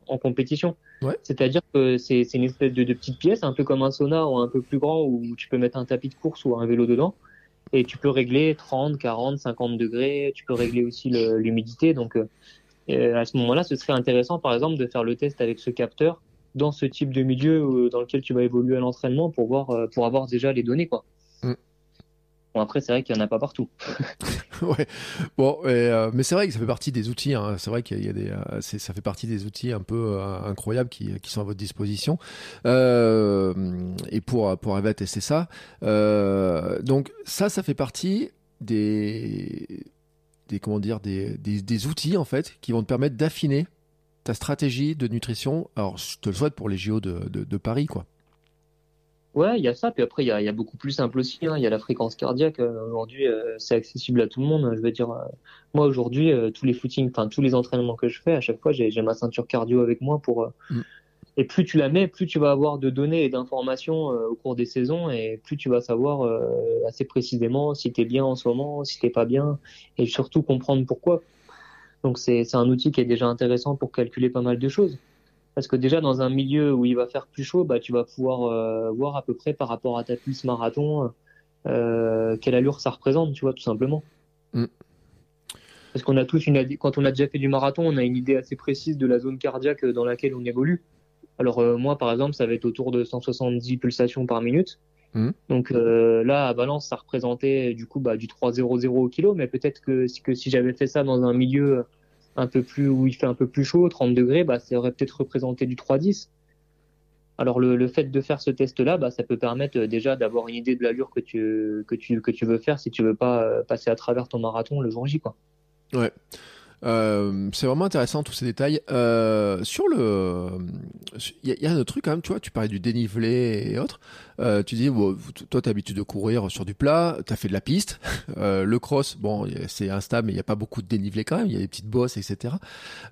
en compétition. Ouais. C'est-à-dire que c'est une espèce de, de, petite pièce, un peu comme un sauna ou un peu plus grand, où tu peux mettre un tapis de course ou un vélo dedans. Et tu peux régler 30, 40, 50 degrés. Tu peux régler aussi l'humidité. Donc euh, à ce moment-là, ce serait intéressant par exemple de faire le test avec ce capteur dans ce type de milieu euh, dans lequel tu vas évoluer à l'entraînement pour voir euh, pour avoir déjà les données quoi. Mm. Bon après c'est vrai qu'il y en a pas partout. ouais. Bon, euh, mais c'est vrai que ça fait partie des outils. Hein. C'est vrai qu'il y a des, ça fait partie des outils un peu incroyables qui, qui, sont à votre disposition. et pour pour arriver à tester ça, donc ça, ça fait partie des des comment dire des, des, des outils en fait qui vont te permettre d'affiner ta stratégie de nutrition, alors je te le souhaite pour les JO de, de, de Paris, quoi. Ouais, il y a ça. Puis après, il y a, y a, beaucoup plus simple aussi. Hein. Il y a la fréquence cardiaque. Euh, aujourd'hui, euh, c'est accessible à tout le monde. Je veux dire, euh, moi aujourd'hui, tous les footings, enfin tous les entraînements que je fais, à chaque fois, j'ai ma ceinture cardio avec moi pour. Mm. Et plus tu la mets, plus tu vas avoir de données et d'informations au cours des saisons, et plus tu vas savoir assez précisément si tu es bien en ce moment, si t'es pas bien, et surtout comprendre pourquoi. Donc c'est un outil qui est déjà intéressant pour calculer pas mal de choses. Parce que déjà dans un milieu où il va faire plus chaud, bah, tu vas pouvoir euh, voir à peu près par rapport à ta pulse marathon quelle allure ça représente, tu vois, tout simplement. Mm. Parce qu'on a tous une, quand on a déjà fait du marathon, on a une idée assez précise de la zone cardiaque dans laquelle on évolue. Alors moi, par exemple, ça va être autour de 170 pulsations par minute. Mmh. Donc euh, là, à Valence, ça représentait du coup bah, du 3,00 au kilo, mais peut-être que, que si j'avais fait ça dans un milieu un peu plus où il fait un peu plus chaud, 30 degrés, bah, ça aurait peut-être représenté du 3,10. Alors le, le, fait de faire ce test-là, bah, ça peut permettre euh, déjà d'avoir une idée de l'allure que tu, que, tu, que tu veux faire si tu veux pas euh, passer à travers ton marathon le jour J. Quoi. Ouais. Euh, c'est vraiment intéressant tous ces détails. Euh, sur le, il y, a un autre truc quand même, tu vois, tu parlais du dénivelé et autres. Euh, tu dis, bon, toi, t'as l'habitude de courir sur du plat, t'as fait de la piste. Euh, le cross, bon, c'est instable, mais il n'y a pas beaucoup de dénivelé quand même. Il y a des petites bosses, etc.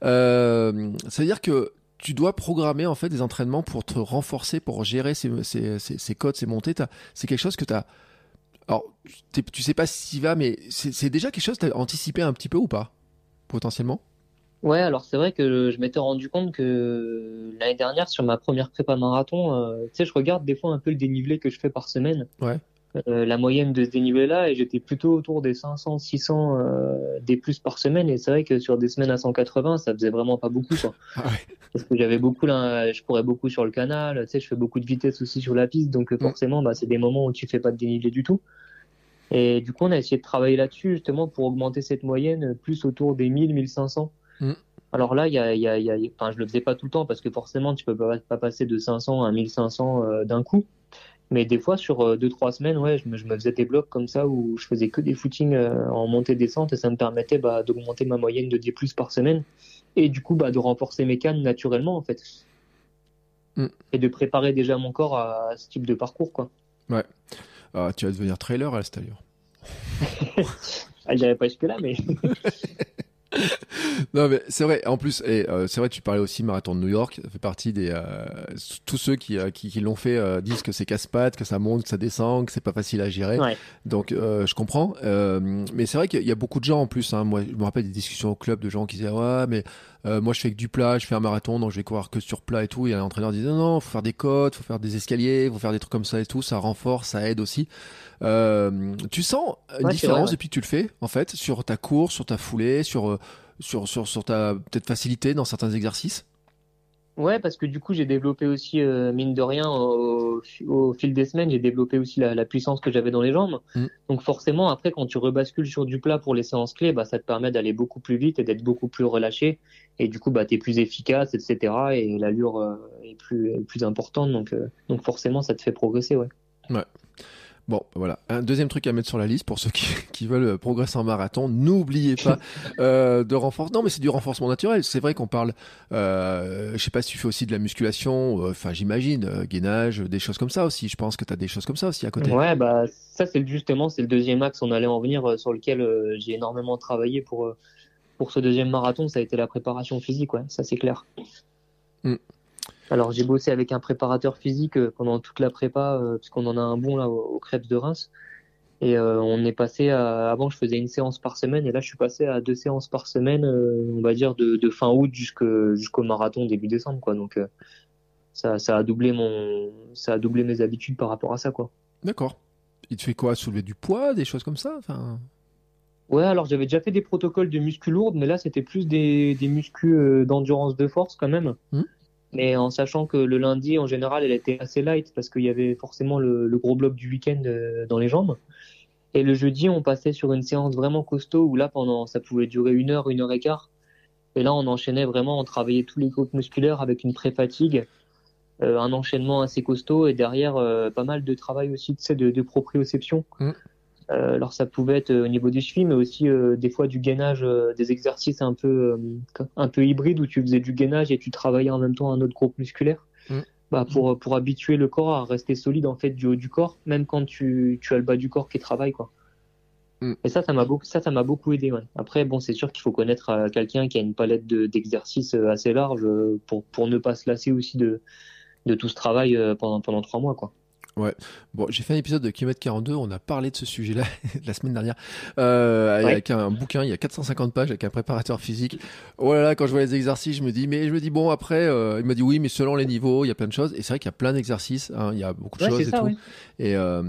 Euh, ça veut dire que tu dois programmer en fait des entraînements pour te renforcer, pour gérer ces, ces, ces, codes, ces montées. C'est quelque chose que tu as. Alors, tu sais pas si va, mais c'est déjà quelque chose que tu as anticipé un petit peu ou pas? Potentiellement? Ouais, alors c'est vrai que je m'étais rendu compte que l'année dernière, sur ma première prépa marathon, euh, tu sais, je regarde des fois un peu le dénivelé que je fais par semaine. Ouais. Euh, la moyenne de ce dénivelé-là, et j'étais plutôt autour des 500, 600 euh, des plus par semaine. Et c'est vrai que sur des semaines à 180, ça faisait vraiment pas beaucoup, quoi. Ah ouais. Parce que j'avais beaucoup là, je courais beaucoup sur le canal, tu sais, je fais beaucoup de vitesse aussi sur la piste, donc forcément, bah, c'est des moments où tu fais pas de dénivelé du tout. Et du coup, on a essayé de travailler là-dessus justement pour augmenter cette moyenne plus autour des 1000, 1500. Mm. Alors là, il y a, y a, y a, enfin, je le faisais pas tout le temps parce que forcément, tu peux pas, pas passer de 500 à 1500 euh, d'un coup. Mais des fois, sur euh, deux, trois semaines, ouais, je me, je me, faisais des blocs comme ça où je faisais que des footings euh, en montée-descente et ça me permettait bah, d'augmenter ma moyenne de 10 plus par semaine et du coup bah, de renforcer mes cannes naturellement en fait. Mm. Et de préparer déjà mon corps à, ce type de parcours quoi. Ouais. Ah, tu vas devenir trailer à cette allure. ah, J'irai pas jusque-là, mais. non mais c'est vrai en plus et euh, c'est vrai tu parlais aussi marathon de New York ça fait partie des euh, tous ceux qui euh, qui, qui l'ont fait disent que c'est casse-pattes que ça monte que ça descend que c'est pas facile à gérer ouais. donc je comprends mais c'est vrai qu'il y a beaucoup de gens en plus hein. moi je me rappelle des discussions au club de gens qui disaient ouais mais moi je fais que du plat je fais un marathon donc je vais courir que sur plat et tout. Et l'entraîneur disait non non faut faire des côtes faut faire des escaliers faut faire des trucs comme ça et tout. Ça renforce ça aide aussi. Tu sens une Ouais, différence vrai, ouais. depuis que tu le fais en fait sur ta course sur ta foulée sur sur, sur, sur ta peut-être facilité dans certains exercices? Ouais, parce que du coup, j'ai développé aussi, euh, mine de rien, au, au fil des semaines, j'ai développé aussi la, la puissance que j'avais dans les jambes. Mm. Donc forcément, après, quand tu rebascules sur du plat pour les séances clés, bah, ça te permet d'aller beaucoup plus vite et d'être beaucoup plus relâché. Et du coup, bah, tu es plus efficace, etc. Et l'allure euh, est, plus, plus importante. Donc, euh, donc forcément, ça te fait progresser, ouais. Ouais. Bon, voilà. Un deuxième truc à mettre sur la liste pour ceux qui, qui veulent progresser en marathon, n'oubliez pas euh, de renforcement. Non, mais c'est du renforcement naturel. C'est vrai qu'on parle. Euh, je sais pas si tu fais aussi de la musculation. Enfin, j'imagine euh, gainage, des choses comme ça aussi. Je pense que tu as des choses comme ça aussi à côté. Ouais, bah ça c'est justement c'est le deuxième axe. On allait en venir euh, sur lequel euh, j'ai énormément travaillé pour euh, pour ce deuxième marathon. Ça a été la préparation physique, ouais. Ça c'est clair. Mm. Alors j'ai bossé avec un préparateur physique euh, pendant toute la prépa, euh, parce qu'on en a un bon là au, Crêpes de Reims. Et euh, on est passé à, avant je faisais une séance par semaine et là je suis passé à deux séances par semaine, euh, on va dire de, de fin août jusqu'au marathon début décembre quoi. Donc euh, ça, ça a doublé mon, ça a doublé mes habitudes par rapport à ça quoi. D'accord. Il te fait quoi? Soulever du poids, des choses comme ça? Enfin... Ouais, alors j'avais déjà fait des protocoles de muscu lourdes, mais là c'était plus des, des d'endurance de force quand même. Mhm. Mais en sachant que le lundi, en général, elle était assez light parce qu'il y avait forcément le, gros bloc du week-end euh, dans les jambes. Et le jeudi, on passait sur une séance vraiment costaud où là, pendant, ça pouvait durer une heure, une heure et quart. Et là, on enchaînait vraiment, on travaillait tous les groupes musculaires avec une pré-fatigue, euh, un enchaînement assez costaud et derrière euh, pas mal de travail aussi de, proprioception. Mhm. Euh, alors ça pouvait être euh, au niveau des chevilles, mais aussi euh, des fois du gainage, des exercices un peu un peu hybrides où tu faisais du gainage et tu travaillais en même temps un autre groupe musculaire. Mm. Bah pour pour habituer le corps à rester solide en fait du haut du corps, même quand tu tu as le bas du corps qui travaille quoi. Mm. Et ça ça m'a beaucoup ça ça m'a beaucoup aidé. Ouais. Après bon c'est sûr qu'il faut connaître euh, quelqu'un qui a une palette de- d'exercices assez large euh, pour pour ne pas se lasser aussi de de tout ce travail euh, pendant pendant trois mois quoi. Ouais. Bon, j'ai fait un épisode de Kilomètre 42. On a parlé de ce sujet-là la semaine dernière euh, avec un bouquin. Il y a 450 pages avec un préparateur physique. Oh là là, quand je vois les exercices, je me dis, mais je me dis bon après, euh, il m'a dit oui, mais selon les niveaux, il y a plein de choses. Et c'est vrai qu'il y a plein d'exercices. Hein, il y a beaucoup de choses et tout. Et, euh,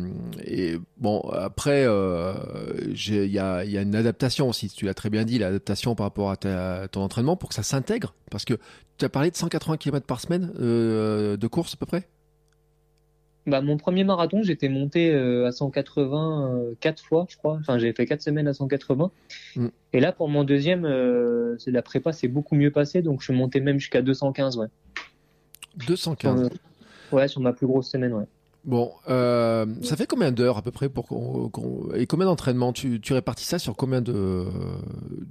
et bon après, il y a, y a une adaptation aussi. Tu l'as très bien dit, l'adaptation par rapport à, ta, ton entraînement pour que ça s'intègre. Parce que tu as parlé de 180 km par semaine de course à peu près? Bah, mon premier marathon, j'étais monté euh, à 180 euh, quatre fois, je crois. Enfin, j'ai fait quatre semaines à 180. Mm. Et là, pour mon deuxième, euh, la prépa s'est beaucoup mieux passée, donc je suis monté même jusqu'à 215, ouais. 215. ouais, sur ma plus grosse semaine, ouais. Bon, ça fait combien d'heures à peu près pour et combien d'entraînements? Tu, tu répartis ça sur combien de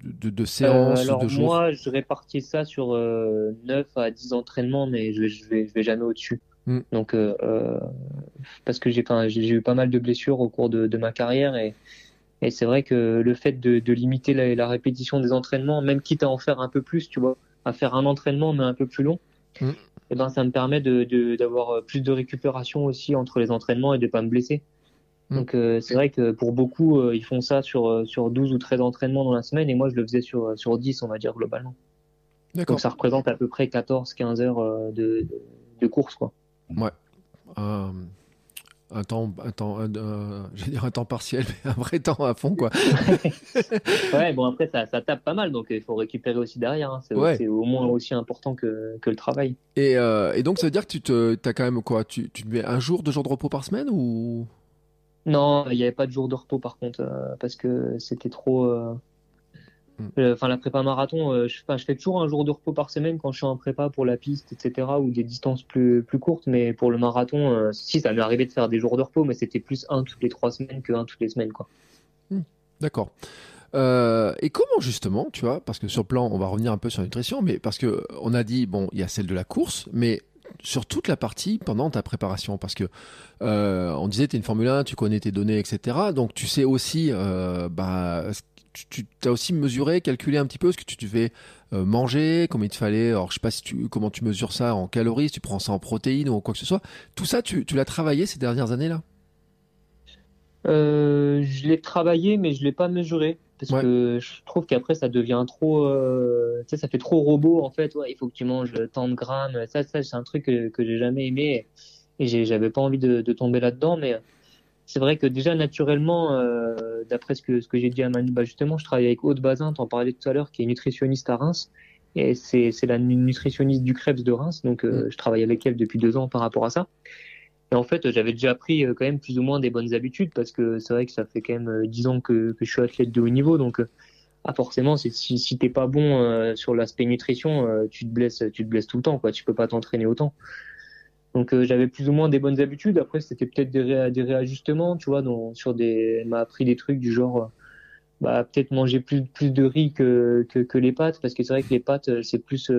de, de séances alors de Moi, je répartis ça sur 9 à 10 entraînements, mais je, je vais je vais jamais au-dessus. Mm. Donc, euh, euh, parce que j'ai eu pas mal de blessures au cours de, de ma carrière et, et c'est vrai que le fait de, de limiter la, la, répétition des entraînements, même quitte à en faire un peu plus, tu vois, à faire un entraînement mais un peu plus long, mm. et eh ben ça me permet de d'avoir plus de récupération aussi entre les entraînements et de pas me blesser. Mm. Donc euh, c'est vrai que pour beaucoup, euh, ils font ça sur sur 12 ou 13 entraînements dans la semaine et moi je le faisais sur sur 10 on va dire globalement. Donc ça représente à peu près 14 15 heures de, de course quoi. Ouais. Euh, un temps, un temps, je dire un temps partiel, mais un vrai temps à fond, quoi. ouais, bon après ça, ça, tape pas mal, donc il faut récupérer aussi derrière. Hein. C'est au moins aussi important que, que le travail. Et, euh, et, donc ça veut dire que tu te, as quand même quoi? Tu, tu mets un jour, deux jours de repos par semaine ou? Non, il n'y avait pas de jour de repos par contre, euh, parce que c'était trop. Euh, enfin, la prépa marathon, euh, je, je, fais toujours un jour de repos par semaine quand je suis en prépa pour la piste, etc., ou des distances plus, plus courtes. Mais pour le marathon, euh, si, ça m'est arrivé de faire des jours de repos, mais c'était plus un toutes les trois semaines que un toutes les semaines, quoi. Mm. D'accord. et comment justement, tu vois, parce que sur le plan, on va revenir un peu sur la nutrition, mais parce que on a dit, bon, il y a celle de la course, mais sur toute la partie pendant ta préparation parce que on disait tu es une Formule 1 tu connais tes données etc donc tu sais aussi bah, tu, as aussi mesuré, calculé un petit peu ce que tu devais euh, manger, combien il te fallait. Alors, je sais pas si tu, comment tu mesures ça en calories, si tu prends ça en protéines ou quoi que ce soit. Tout ça, tu, l'as travaillé ces dernières années-là? Euh, Je l'ai travaillé, mais je l'ai pas mesuré parce que je trouve qu'après ça devient trop, euh, tu sais, ça fait trop robot en fait. Ouais, il faut que tu manges tant de grammes. Ça, ça c'est un truc que, que j'ai jamais aimé et j'avais pas envie de, de tomber là-dedans, mais c'est vrai que déjà naturellement, euh, d'après ce que, ce que j'ai dit à Manu, bah justement, je travaille avec Aude Bazin, t'en parlais tout à l'heure, qui est nutritionniste à Reims. Et c'est, c'est la nutritionniste du Krebs de Reims, donc euh, mm. je travaille avec elle depuis deux ans par rapport à ça. Et en fait, j'avais déjà pris euh, quand même plus ou moins des bonnes habitudes, parce que c'est vrai que ça fait quand même dix ans que, que je suis athlète de haut niveau, donc ah, forcément, si, si t'es pas bon sur l'aspect nutrition, tu te blesses, tu te blesses tout le temps, quoi. Tu peux pas t'entraîner autant. Donc euh, j'avais plus ou moins des bonnes habitudes. Après c'était peut-être des, des, réajustements, tu vois, dans, sur des, m'a appris des trucs du genre, euh, bah peut-être manger plus plus de riz que, que, que les pâtes, parce que c'est vrai que les pâtes euh, c'est plus,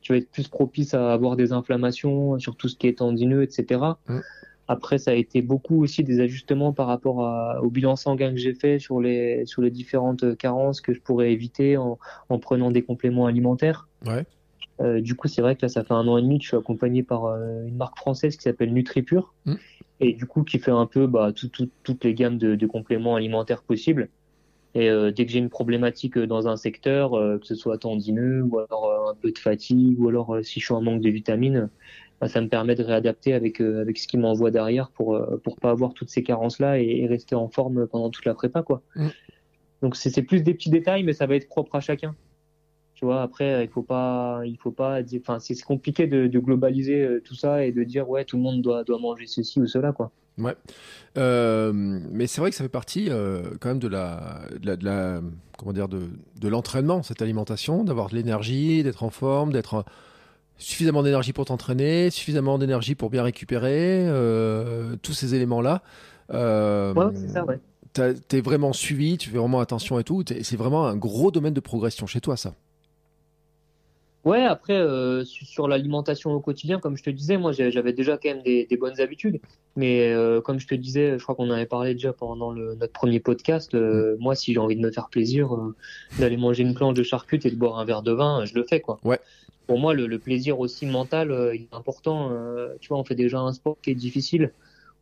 tu vas être plus propice à avoir des inflammations sur tout ce qui est tendineux, etc. Mmh. Après ça a été beaucoup aussi des ajustements par rapport à, au bilan sanguin que j'ai fait sur les sur les différentes carences que je pourrais éviter en, en prenant des compléments alimentaires. Ouais. Euh, du coup, c'est vrai que là, ça fait un an et demi que je suis accompagné par euh, une marque française qui s'appelle NutriPure mm. et du coup qui fait un peu bah, tout, tout, toutes les gammes de, de, compléments alimentaires possibles. Et euh, dès que j'ai une problématique dans un secteur, que ce soit tendineux ou alors un peu de fatigue ou alors si je suis en manque de vitamines, bah, ça me permet de réadapter avec avec ce qui m'envoie derrière pour pour pas avoir toutes ces carences là et, et, rester en forme pendant toute la prépa quoi. Mm. Donc c'est plus des petits détails, mais ça va être propre à chacun. Tu vois, après, il faut pas, il faut pas dire, enfin, c'est compliqué de, de, globaliser euh, tout ça et de dire, ouais, tout le monde doit, doit manger ceci ou cela, quoi. Ouais. Euh, mais c'est vrai que ça fait partie euh, quand même de la, de la, de la, comment dire, de, de l'entraînement, cette alimentation, d'avoir de l'énergie, d'être en forme, d'être suffisamment d'énergie pour t'entraîner, suffisamment d'énergie pour bien récupérer, euh, tous ces éléments-là. Ouais, c'est ça, ouais. T'es vraiment suivi, tu fais vraiment attention et tout. C'est vraiment un gros domaine de progression chez toi, ça. Ouais, après, euh, sur l'alimentation au quotidien, comme je te disais, moi, j'avais déjà quand même des, des bonnes habitudes. Mais euh, comme je te disais, je crois qu'on en avait parlé déjà pendant le, notre premier podcast. Euh, moi, si j'ai envie de me faire plaisir, euh, d'aller manger une planche de charcute et de boire un verre de vin, je le fais, quoi. Ouais. Pour moi, le, le plaisir aussi mental, il est important. tu vois, on fait déjà un sport qui est difficile.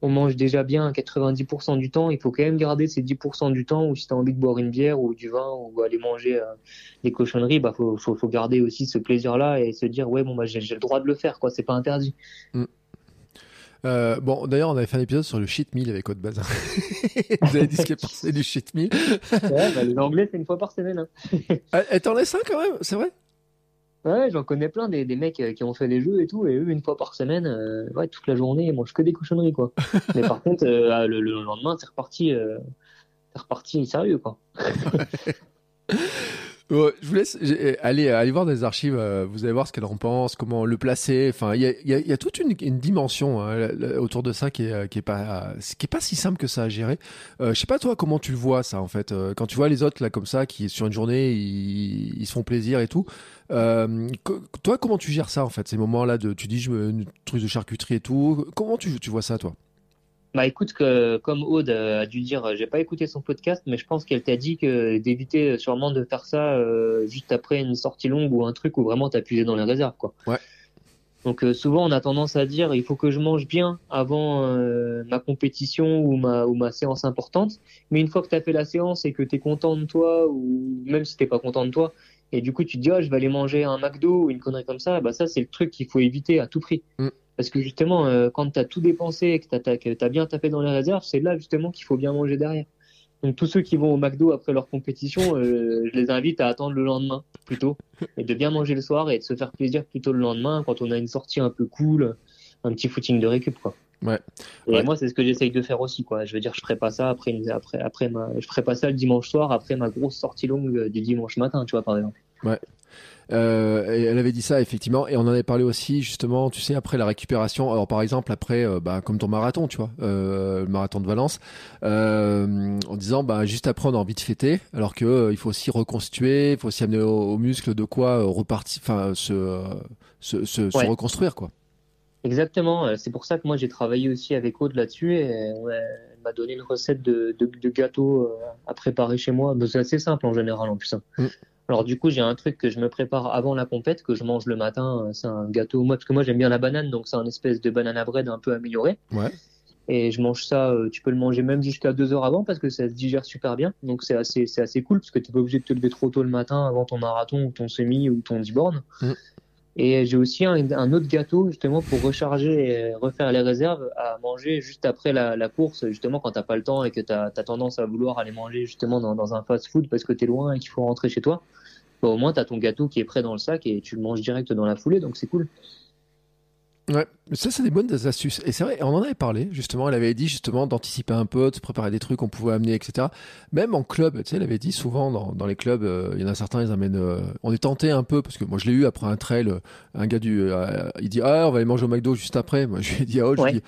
On mange déjà bien 90% du temps, il faut quand même garder ces 10% du temps où si tu as envie de boire une bière ou du vin ou aller manger euh, des cochonneries, bah faut, faut, faut, garder aussi ce plaisir-là et se dire ouais bon bah j'ai le droit de le faire quoi, c'est pas interdit. Mm. Euh, bon, d'ailleurs, on avait fait un épisode sur le shit meal avec Haute Bazin. Vous avez dit ce qui est passé du shit meal. ouais, bah, l'anglais, c'est une fois par semaine. Hein. Elle t'en laisse un quand même, c'est vrai? Ouais, j'en connais plein des, des mecs euh, qui ont fait des jeux et tout, et eux, une fois par semaine, euh, ouais, toute la journée, ils mangent que des cochonneries, quoi. Mais par contre, euh, ah, le, le, lendemain, c'est reparti, euh, c'est reparti sérieux, quoi. je vous laisse aller, aller voir des archives, euh, vous allez voir ce qu'elle en pense, comment le placer. Enfin, il y a, toute une, dimension hein, autour de ça qui est, qui est pas, qui est pas si simple que ça à gérer. Euh, je sais pas toi comment tu le vois ça en fait. Euh, quand tu vois les autres là comme ça, qui sur une journée ils, ils se font plaisir et tout. Euh, toi, comment tu gères ça en fait Ces moments-là de, tu dis je me, une truc de charcuterie et tout. Comment tu, tu vois ça toi? Bah écoute, que, comme Aude a dû dire, j'ai pas écouté son podcast, mais je pense qu'elle t'a dit que d'éviter sûrement de faire ça euh, juste après une sortie longue ou un truc où vraiment t'as puisé dans les réserves, quoi. Ouais. Donc euh, souvent on a tendance à dire il faut que je mange bien avant euh, ma compétition ou ma ou ma séance importante, mais une fois que t'as fait la séance et que t'es content de toi ou même si t'es pas content de toi et du coup tu te dis oh, je vais aller manger un McDo ou une connerie comme ça, bah ça c'est le truc qu'il faut éviter à tout prix. Mm. Parce que justement, euh, quand tu as tout dépensé et que tu as, bien tapé dans les réserves, c'est là justement qu'il faut bien manger derrière. Donc tous ceux qui vont au McDo après leur compétition, euh, je les invite à attendre le lendemain plutôt et de bien manger le soir et de se faire plaisir plutôt le lendemain quand on a une sortie un peu cool, un petit footing de récup quoi. Ouais. Et moi c'est ce que j'essaye de faire aussi quoi. Je veux dire je ferai pas ça après après après ma je ferai pas ça le dimanche soir après ma grosse sortie longue du dimanche matin, tu vois par exemple. Ouais. Euh, elle avait dit ça effectivement, et on en avait parlé aussi justement, tu sais, après la récupération. Alors par exemple après, euh, bah, comme ton marathon, tu vois, euh, le marathon de Valence, en disant, bah juste après on a envie de fêter, alors que il faut aussi reconstituer, il faut aussi amener aux, muscles de quoi repartir, enfin se, se, se, se, reconstruire quoi. Exactement, c'est pour ça que moi j'ai travaillé aussi avec Aude là-dessus et elle m'a donné une recette de, de, de gâteau à préparer chez moi. C'est assez simple en général en plus. Hein. Mm. Alors du coup, j'ai un truc que je me prépare avant la compète, que je mange le matin. C'est un gâteau, moi, parce que moi j'aime bien la banane, donc c'est un espèce de banana bread un peu amélioré. Ouais. Et je mange ça, euh, tu peux le manger même jusqu'à deux heures avant parce que ça se digère super bien. Donc c'est assez, c'est assez cool parce que t'es pas obligé de te lever trop tôt le matin avant ton marathon ou ton semi ou ton 10 bornes. Mm. Et j'ai aussi un, autre gâteau justement pour recharger et refaire les réserves à manger juste après la, course, justement quand t'as pas le temps et que t'as as tendance à vouloir aller manger justement dans, un fast-food parce que t'es loin et qu'il faut rentrer chez toi. Bah, au moins t'as ton gâteau qui est prêt dans le sac et tu le manges direct dans la foulée, donc c'est cool. Ouais, ça c'est des bonnes astuces. Et c'est vrai, on en avait parlé justement. Elle avait dit justement d'anticiper un peu, de préparer des trucs qu'on pouvait amener, etc. Même en club, tu sais, elle avait dit souvent dans, dans les clubs, euh, il y en a certains, ils amènent. Euh, on est tenté un peu parce que moi je l'ai eu après un trail. Euh, un gars du, il dit ah on va aller manger au McDo juste après. Moi je lui ai dit ah oh, je dis,